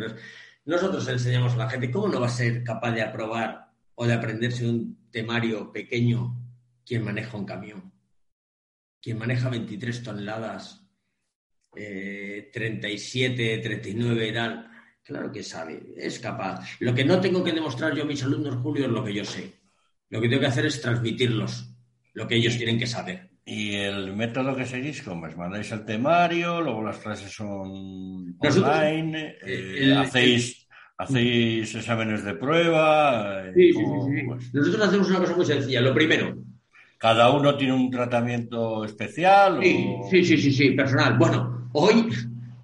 Nosotros enseñamos a la gente cómo no va a ser capaz de aprobar o de aprenderse un temario pequeño quien maneja un camión quien maneja 23 toneladas, 37, 39, tal, claro que sabe, es capaz. Lo que no tengo que demostrar yo a mis alumnos, Julio, es lo que yo sé. Lo que tengo que hacer es transmitirlos, lo que ellos tienen que saber. ¿Y el método que seguís cómo es? ¿Mandáis el temario? ¿Luego las clases son online? Eh, eh, ¿Hacéis, ¿Hacéis exámenes de prueba? Sí, sí, sí, Nosotros hacemos una cosa muy sencilla. Lo primero, ¿Cada uno tiene un tratamiento especial? Sí, sí, sí, sí, personal. Bueno, hoy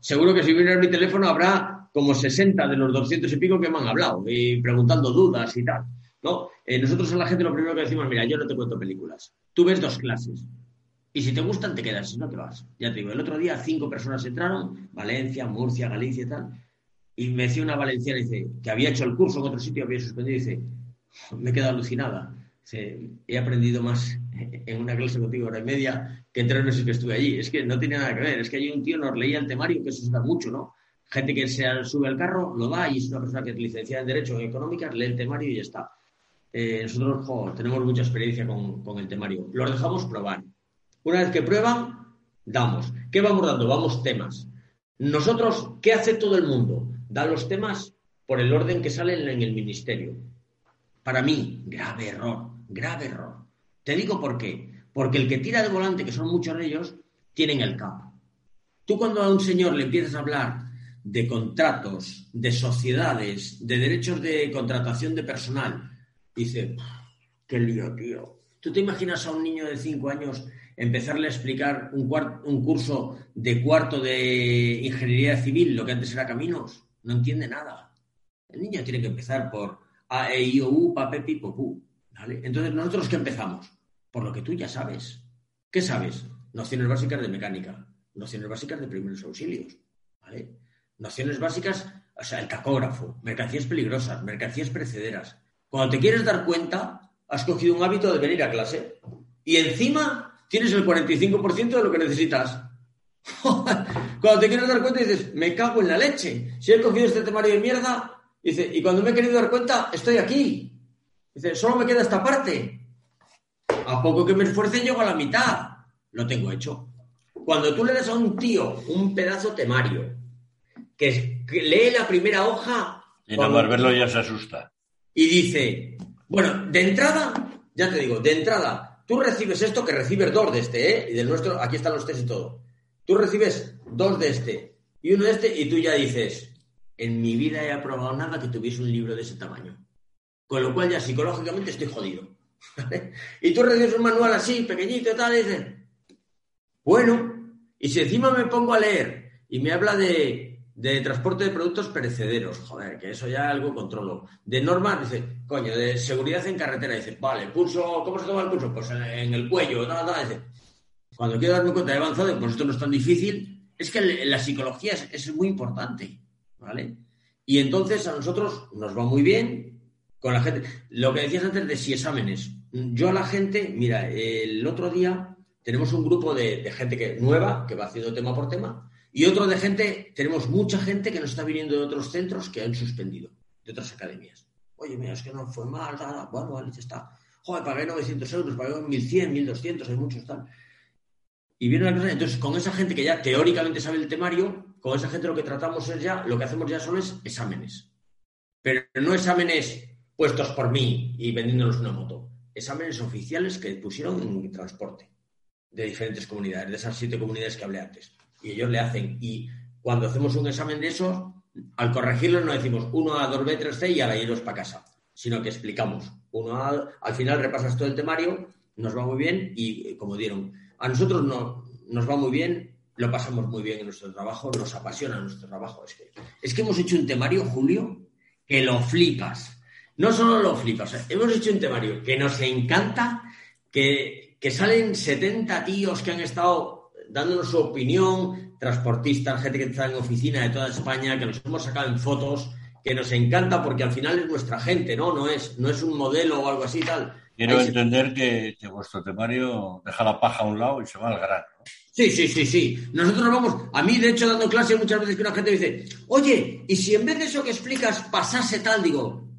seguro que si viene mi teléfono habrá como 60 de los 200 y pico que me han hablado y preguntando dudas y tal. ¿no? Eh, nosotros a la gente lo primero que decimos, mira, yo no te cuento películas. Tú ves dos clases. Y si te gustan, te quedas, si no te vas. Ya te digo, el otro día cinco personas entraron, Valencia, Murcia, Galicia y tal, y me decía una valenciana, dice, que había hecho el curso en otro sitio, había suspendido, dice, me he quedado alucinada. he aprendido más en una clase contigo hora y media que en tres meses que estuve allí. Es que no tiene nada que ver. Es que hay un tío nos leía el temario, que eso se da mucho, ¿no? Gente que se sube al carro, lo da y es una persona que es licenciada en Derecho en Económicas, lee el temario y ya está. Eh, nosotros tenemos mucha experiencia con, con el temario. Los dejamos probar. Una vez que prueban, damos. ¿Qué vamos dando? Vamos temas. Nosotros, ¿qué hace todo el mundo? Da los temas por el orden que salen en el ministerio. Para mí, grave error, grave error. Te digo por qué. Porque el que tira de volante, que son muchos de ellos, tienen el campo. Tú cuando a un señor le empiezas a hablar de contratos, de sociedades, de derechos de contratación de personal, dice, qué lío, tío. ¿Tú te imaginas a un niño de cinco años empezarle a explicar un, un curso de cuarto de ingeniería civil, lo que antes era caminos? No entiende nada. El niño tiene que empezar por A, E, I, O, U, Pa, Pe, Pi, Po, Pu. Entonces, ¿nosotros qué empezamos? Por lo que tú ya sabes. ¿Qué sabes? Nociones básicas de mecánica, nociones básicas de primeros auxilios, ¿vale? Nociones básicas, o sea, el tacógrafo, mercancías peligrosas, mercancías precederas. Cuando te quieres dar cuenta, has cogido un hábito de venir a clase y encima tienes el 45% de lo que necesitas. cuando te quieres dar cuenta dices, me cago en la leche. Si he cogido este temario de mierda, dice, y cuando me he querido dar cuenta, estoy aquí. Dice, solo me queda esta parte. A poco que me esfuerce llego a la mitad. Lo tengo hecho. Cuando tú le das a un tío un pedazo temario que, lee la primera hoja... Y no más verlo ya se asusta. Y dice, bueno, de entrada, ya te digo, de entrada, tú recibes esto que recibes dos de este, ¿eh? Y del nuestro, aquí están los test y todo. Tú recibes dos de este y uno de este y tú ya dices, en mi vida he aprobado nada que tuviese un libro de ese tamaño. Con lo cual ya psicológicamente estoy jodido. y tú recibes un manual así, pequeñito y tal, y dices, bueno, y si encima me pongo a leer y me habla de, de transporte de productos perecederos, joder, que eso ya algo controlo. De normas, dice, coño, de seguridad en carretera, dice, vale, pulso, ¿cómo se toma el pulso? Pues en, el cuello, dice, cuando quiero darme cuenta de avanzado, pues esto no es tan difícil, es que la psicología es, muy importante, ¿vale? Y entonces a nosotros nos va muy bien, con la gente. Lo que decías antes de si exámenes. Yo a la gente, mira, el otro día tenemos un grupo de, gente que nueva, que va haciendo tema por tema, y otro de gente, tenemos mucha gente que nos está viniendo de otros centros que han suspendido, de otras academias. Oye, mira, es que no fue mal, bueno, vale, ya está. Joder, pagué 900 euros, pagué 1100, 1200, hay muchos tal. Y viene la cosa, entonces con esa gente que ya teóricamente sabe el temario, con esa gente lo que tratamos es ya, lo que hacemos ya son es exámenes. Pero no exámenes puestos por mí y vendiéndonos una moto. Exámenes oficiales que pusieron en transporte de diferentes comunidades, de esas siete comunidades que hablé antes. Y ellos le hacen. Y cuando hacemos un examen de esos, al corregirlo no decimos 1A, 2B, 3C y ahora iros para casa, sino que explicamos. Uno a, al final repasas todo el temario, nos va muy bien y como dieron, a nosotros no, nos va muy bien, lo pasamos muy bien en nuestro trabajo, nos apasiona nuestro trabajo. Es que, es que hemos hecho un temario, Julio, que lo flipas no solo lo flipas, hemos hecho un temario que nos encanta, que, salen 70 tíos que han estado dándonos su opinión, transportistas, gente que está en oficina de toda España, que nos hemos sacado en fotos, que nos encanta porque al final es nuestra gente, ¿no? No es, no es un modelo o algo así tal. Quiero entender que, vuestro temario deja la paja a un lado y se va al grano. Sí, sí, sí, sí. Nosotros vamos, a mí de hecho dando clase muchas veces que una gente dice, oye, ¿y si en vez de eso que explicas pasase tal? Digo,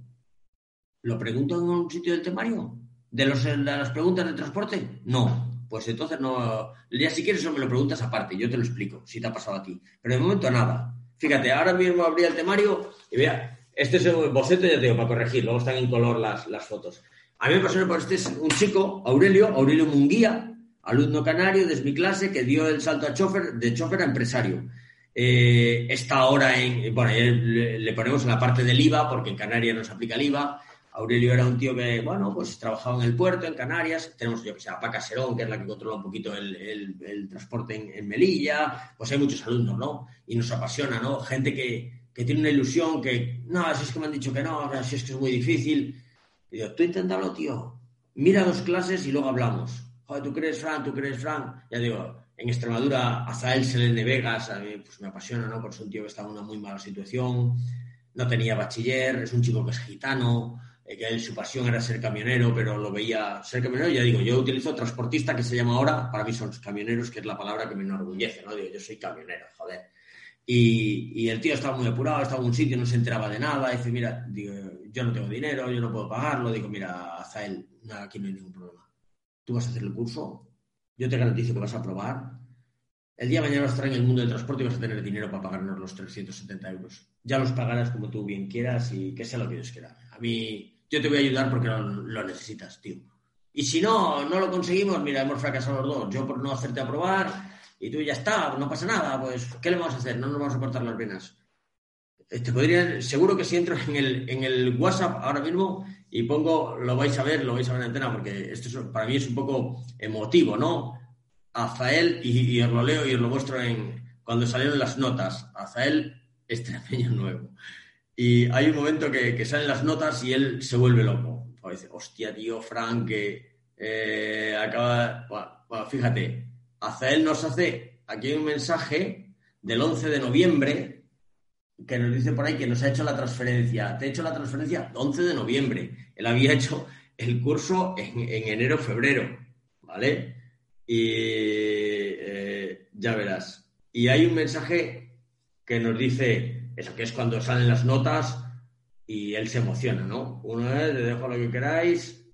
¿Lo pregunto en un sitio del temario? ¿De, los, de las preguntas de transporte? No. Pues entonces no. Ya si quieres eso me lo preguntas aparte, yo te lo explico, si te ha pasado a ti. Pero de momento nada. Fíjate, ahora mismo abría el temario y vea, este es el boceto, ya te digo, para corregir, luego están en color las, las fotos. A mí me pasó, por este es un chico, Aurelio, Aurelio Munguía, alumno canario de mi clase, que dio el salto a chofer, de chofer a empresario. Eh, está ahora en, bueno, le, le, ponemos en la parte del IVA, porque en Canarias no se aplica el IVA, Aurelio era un tío que, bueno, pues trabajaba en el puerto, en Canarias. Tenemos, yo que sé, a Paca Serón, que es la que controla un poquito el, transporte en, Melilla. Pues hay muchos alumnos, ¿no? Y nos apasiona, ¿no? Gente que, tiene una ilusión, que, no, si es que me han dicho que no, si es que es muy difícil. Y digo, tú inténtalo, tío. Mira dos clases y luego hablamos. joder, ¿tú crees, Fran? ¿Tú crees, Fran? Ya digo, en Extremadura, Azael Selene Vegas, a mí pues me apasiona, ¿no? Porque es un tío que está en una muy mala situación, no tenía bachiller, es un chico que es gitano, que su pasión era ser camionero, pero lo veía ser camionero. Ya digo, yo utilizo transportista, que se llama ahora, para mí son camioneros, que es la palabra que me enorgullece, ¿no? Digo, yo soy camionero, joder. Y, el tío estaba muy apurado, estaba en un sitio, no se enteraba de nada. Dice, mira, yo no tengo dinero, yo no puedo pagarlo. Digo, mira, Azael, nada, aquí no hay ningún problema. Tú vas a hacer el curso, yo te garantizo que vas a aprobar. El día de mañana vas a estar en el mundo del transporte y vas a tener dinero para pagarnos los 370 euros. Ya los pagarás como tú bien quieras y que sea lo que Dios quiera. A mí, yo te voy a ayudar porque lo, necesitas, tío. Y si no, no lo conseguimos, mira, hemos fracasado los dos. Yo por no hacerte aprobar y tú ya está, no pasa nada, pues, ¿qué le vamos a hacer? No nos vamos a cortar las venas. Te este, podría, seguro que si entro en el, en el WhatsApp ahora mismo y pongo, lo vais a ver, lo vais a ver en antena, porque esto para mí es un poco emotivo, ¿no? Azael, y, os lo leo y os lo muestro en, cuando salieron las notas, Azael Estremeño Nuevo. Y hay un momento que, salen las notas y él se vuelve loco. dice, hostia, tío, Frank, que eh, acaba... Bueno, fíjate, Azael nos hace aquí un mensaje del 11 de noviembre que nos dice por ahí que nos ha hecho la transferencia. Te he hecho la transferencia 11 de noviembre. Él había hecho el curso en, enero, febrero, ¿vale? Y eh, ya verás. Y hay un mensaje que nos dice eso, que es cuando salen las notas y él se emociona, ¿no? Uno es, le dejo lo que queráis.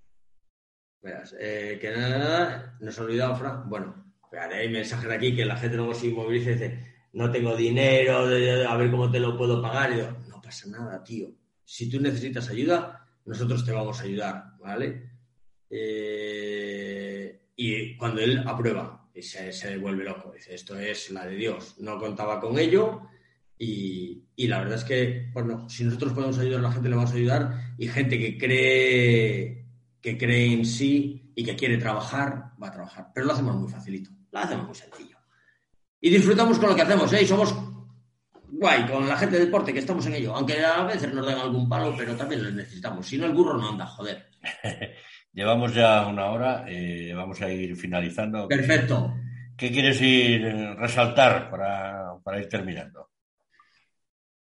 Verás, eh, que nada, nada, nos ha olvidado, Fran. Bueno, hay mensajes aquí que la gente no se inmoviliza y dice, no tengo dinero, a ver cómo te lo puedo pagar. Y digo, no pasa nada, tío. Si tú necesitas ayuda, nosotros te vamos a ayudar, ¿vale? Eh, y cuando él aprueba, se, se devuelve loco. Dice, esto es la de Dios. No contaba con ello. Y, y, la verdad es que, bueno, si nosotros podemos ayudar, la gente le vamos a ayudar. Y gente que cree, que cree en sí y que quiere trabajar, va a trabajar. Pero lo hacemos muy facilito lo hacemos muy sencillo. Y disfrutamos con lo que hacemos, ¿eh? Y somos guay con la gente de deporte, que estamos en ello. Aunque a veces nos dan algún palo, pero también lo necesitamos. Si no, el burro no anda, joder. Llevamos ya una hora, eh, vamos a ir finalizando. Perfecto. ¿Qué quieres ir eh, resaltar para, para ir terminando?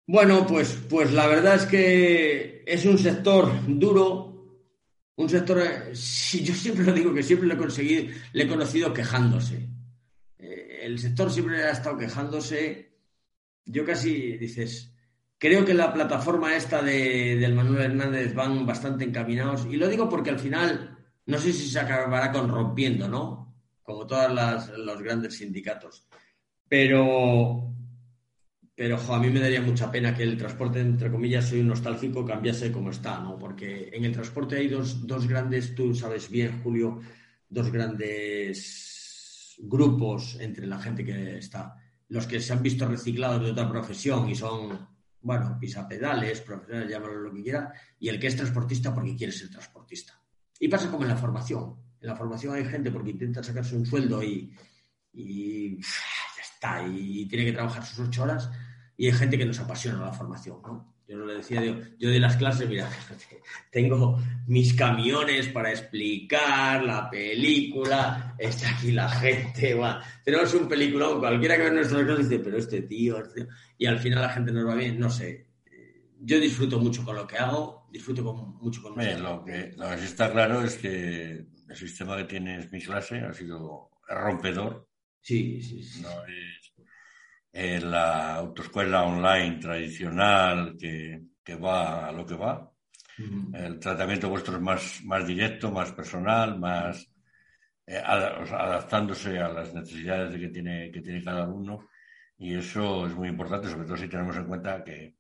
Bueno, pues, pues la verdad es que es un sector duro, un sector, eh, yo siempre lo digo que siempre lo he conseguido, le he conocido quejándose. Eh, el sector siempre ha estado quejándose. Yo casi dices, creo que la plataforma esta de, del Manuel Hernández van bastante encaminados. Y lo digo porque al final, no sé si se acabará corrompiendo, ¿no? Como todos los grandes sindicatos. Pero pero a mí me daría mucha pena que el transporte, entre comillas, soy un nostálgico, cambiase como está, ¿no? Porque en el transporte hay dos, grandes, tú sabes bien, Julio, dos grandes grupos entre la gente que está. Los que se han visto reciclados de otra profesión y son, bueno, pisapedales, profesionales, llámalo lo que quiera, y el que es transportista porque quiere ser transportista. Y pasa como en la formación. En la formación hay gente porque intenta sacarse un sueldo y, y ya está, y tiene que trabajar sus ocho horas y hay gente que nos apasiona la formación, ¿no? Yo no le decía, yo, yo de las clases, mira, tengo mis camiones para explicar la película, está aquí la gente, va. tenemos un peliculón, cualquiera que ve nuestras clases dice, pero este tío, este y al final la gente nos va bien, no sé. Yo disfruto mucho con lo que hago, disfruto mucho con lo, lo que Lo que sí está claro es que el sistema que tienes mi clase ha sido rompedor. Sí, sí, sí. No es la autoescuela online tradicional que, va a lo que va. El tratamiento vuestro es más, más directo, más personal, más eh, adaptándose a las necesidades que tiene, que tiene cada uno. Y eso es muy importante, sobre todo si tenemos en cuenta que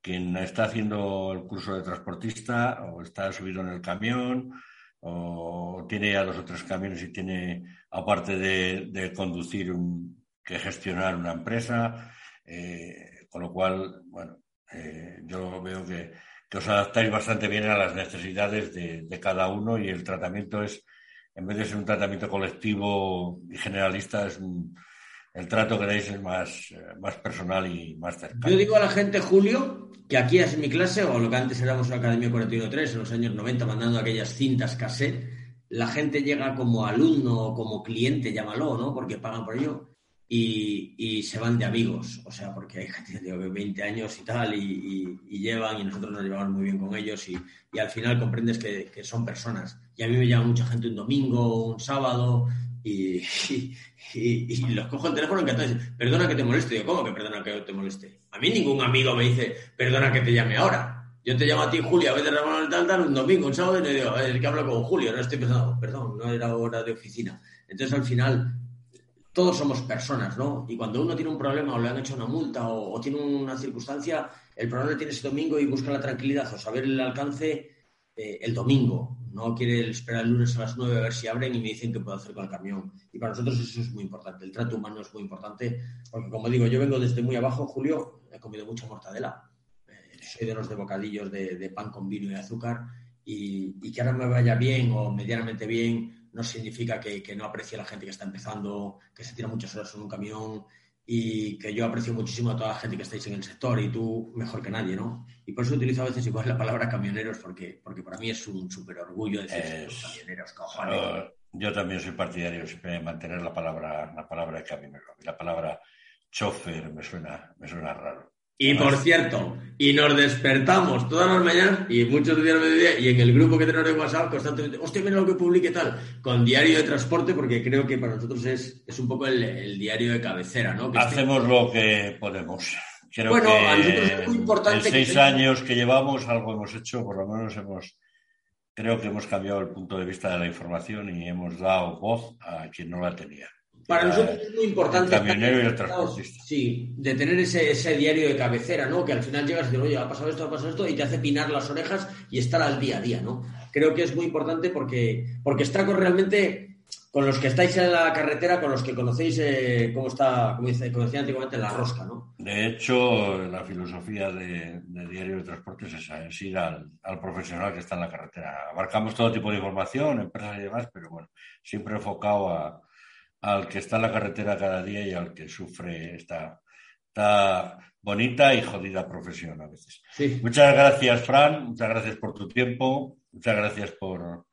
quien está haciendo el curso de transportista o está subido en el camión o tiene ya dos o tres camiones y tiene, aparte de, de conducir un, que gestionar una empresa, eh, con lo cual, bueno, eh, yo veo que, os adaptáis bastante bien a las necesidades de, cada uno y el tratamiento es, en vez de ser un tratamiento colectivo y generalista, es el trato que dais es más, más personal y más cercano. Yo digo a la gente, Julio, que aquí es mi clase, o lo que antes éramos la Academia 41.3 en los años 90, mandando aquellas cintas cassette, la gente llega como alumno o como cliente, llámalo, ¿no? Porque pagan por ello. Y, se van de amigos, o sea, porque hay gente de 20 años y tal, y, llevan, y nosotros nos llevamos muy bien con ellos, y, al final comprendes que, son personas. Y a mí me llama mucha gente un domingo, un sábado, y, los cojo el teléfono y dicen, perdona que te moleste. yo, ¿cómo que perdona que te moleste? A mí ningún amigo me dice, perdona que te llame ahora. Yo te llamo a ti, Julio, a veces Ramón tal, tal, un domingo, un sábado, y le digo, es que hablo con Julio, no estoy pensando, perdón, no era hora de oficina. Entonces, al final, todos somos personas, ¿no? Y cuando uno tiene un problema o le han hecho una multa o, tiene una circunstancia, el problema tiene ese domingo y busca la tranquilidad o saber el alcance eh, el domingo. No quiere esperar el lunes a las nueve a ver si abren y me dicen qué puedo hacer con el camión. Y para nosotros eso es muy importante. El trato humano es muy importante porque, como digo, yo vengo desde muy abajo, Julio, he comido mucha mortadela soy de los de bocadillos de, pan con vino y azúcar y, que ahora me vaya bien o medianamente bien no significa que, no aprecie a la gente que está empezando, que se tira muchas horas en un camión y que yo aprecio muchísimo a toda la gente que estáis en el sector y tú mejor que nadie, ¿no? Y por eso utilizo a veces igual la palabra camioneros porque, porque para mí es un súper orgullo decir camioneros, cojones. yo también soy partidario siempre de mantener la palabra, la palabra camionero. La palabra chofer me suena, me suena raro. Y por cierto, y nos despertamos todas las mañanas y muchos días de mediodía y en el grupo que tenemos de WhatsApp constantemente, hostia, mira lo que publique tal, con diario de transporte, porque creo que para nosotros es, es un poco el, diario de cabecera, ¿no? Hacemos lo que podemos. Creo bueno, a nosotros es muy importante. En seis años que llevamos, algo hemos hecho, por lo menos hemos, creo que hemos cambiado el punto de vista de la información y hemos dado voz a quien no la tenía. Para nosotros es muy importante. El camionero y el transportista. Sí, de tener ese, ese, diario de cabecera, ¿no? Que al final llegas y dices, oye, ha pasado esto, ha pasado esto, y te hace pinar las orejas y estar al día a día, ¿no? Creo que es muy importante porque, porque con realmente con los que estáis en la carretera, con los que conocéis eh, cómo está, como, dice, como decía antiguamente, la rosca, ¿no? De hecho, la filosofía de, Diario de Transportes es esa, es ir al, al, profesional que está en la carretera. Abarcamos todo tipo de información, empresas y demás, pero bueno, siempre enfocado a, al que está en la carretera cada día y al que sufre esta, bonita y jodida profesión a veces. Muchas gracias, Fran, muchas gracias por tu tiempo, muchas gracias por,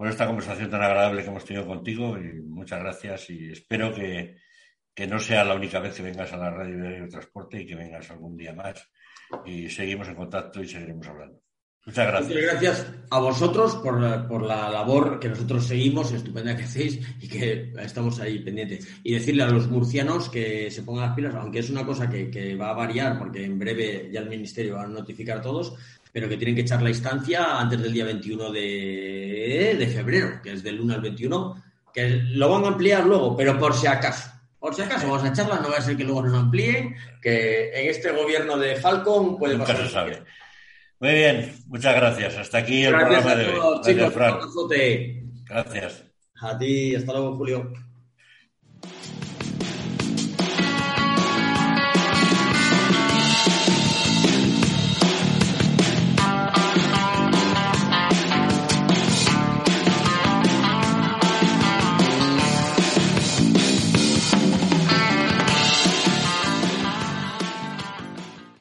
esta conversación tan agradable que hemos tenido contigo y muchas gracias. Y espero que, no sea la única vez que vengas a la radio de transporte y que vengas algún día más. Y seguimos en contacto y seguiremos hablando. Muchas gracias. Muchas gracias a vosotros por la, labor que nosotros seguimos, estupenda que hacéis y que estamos ahí pendientes. Y decirle a los murcianos que se pongan las pilas, aunque es una cosa que, va a variar, porque en breve ya el Ministerio va a notificar a todos, pero que tienen que echar la instancia antes del día 21 de, de febrero, que es del 1 al 21, que lo van a ampliar luego, pero por si acaso. Por si acaso, vamos a echarla, no va a ser que luego nos amplíen, que en este gobierno de Falcon puede pasar. Se sabe. Muy bien, muchas gracias. Hasta aquí el programa de hoy. Chicos, Gracias. A ti, hasta luego, Julio.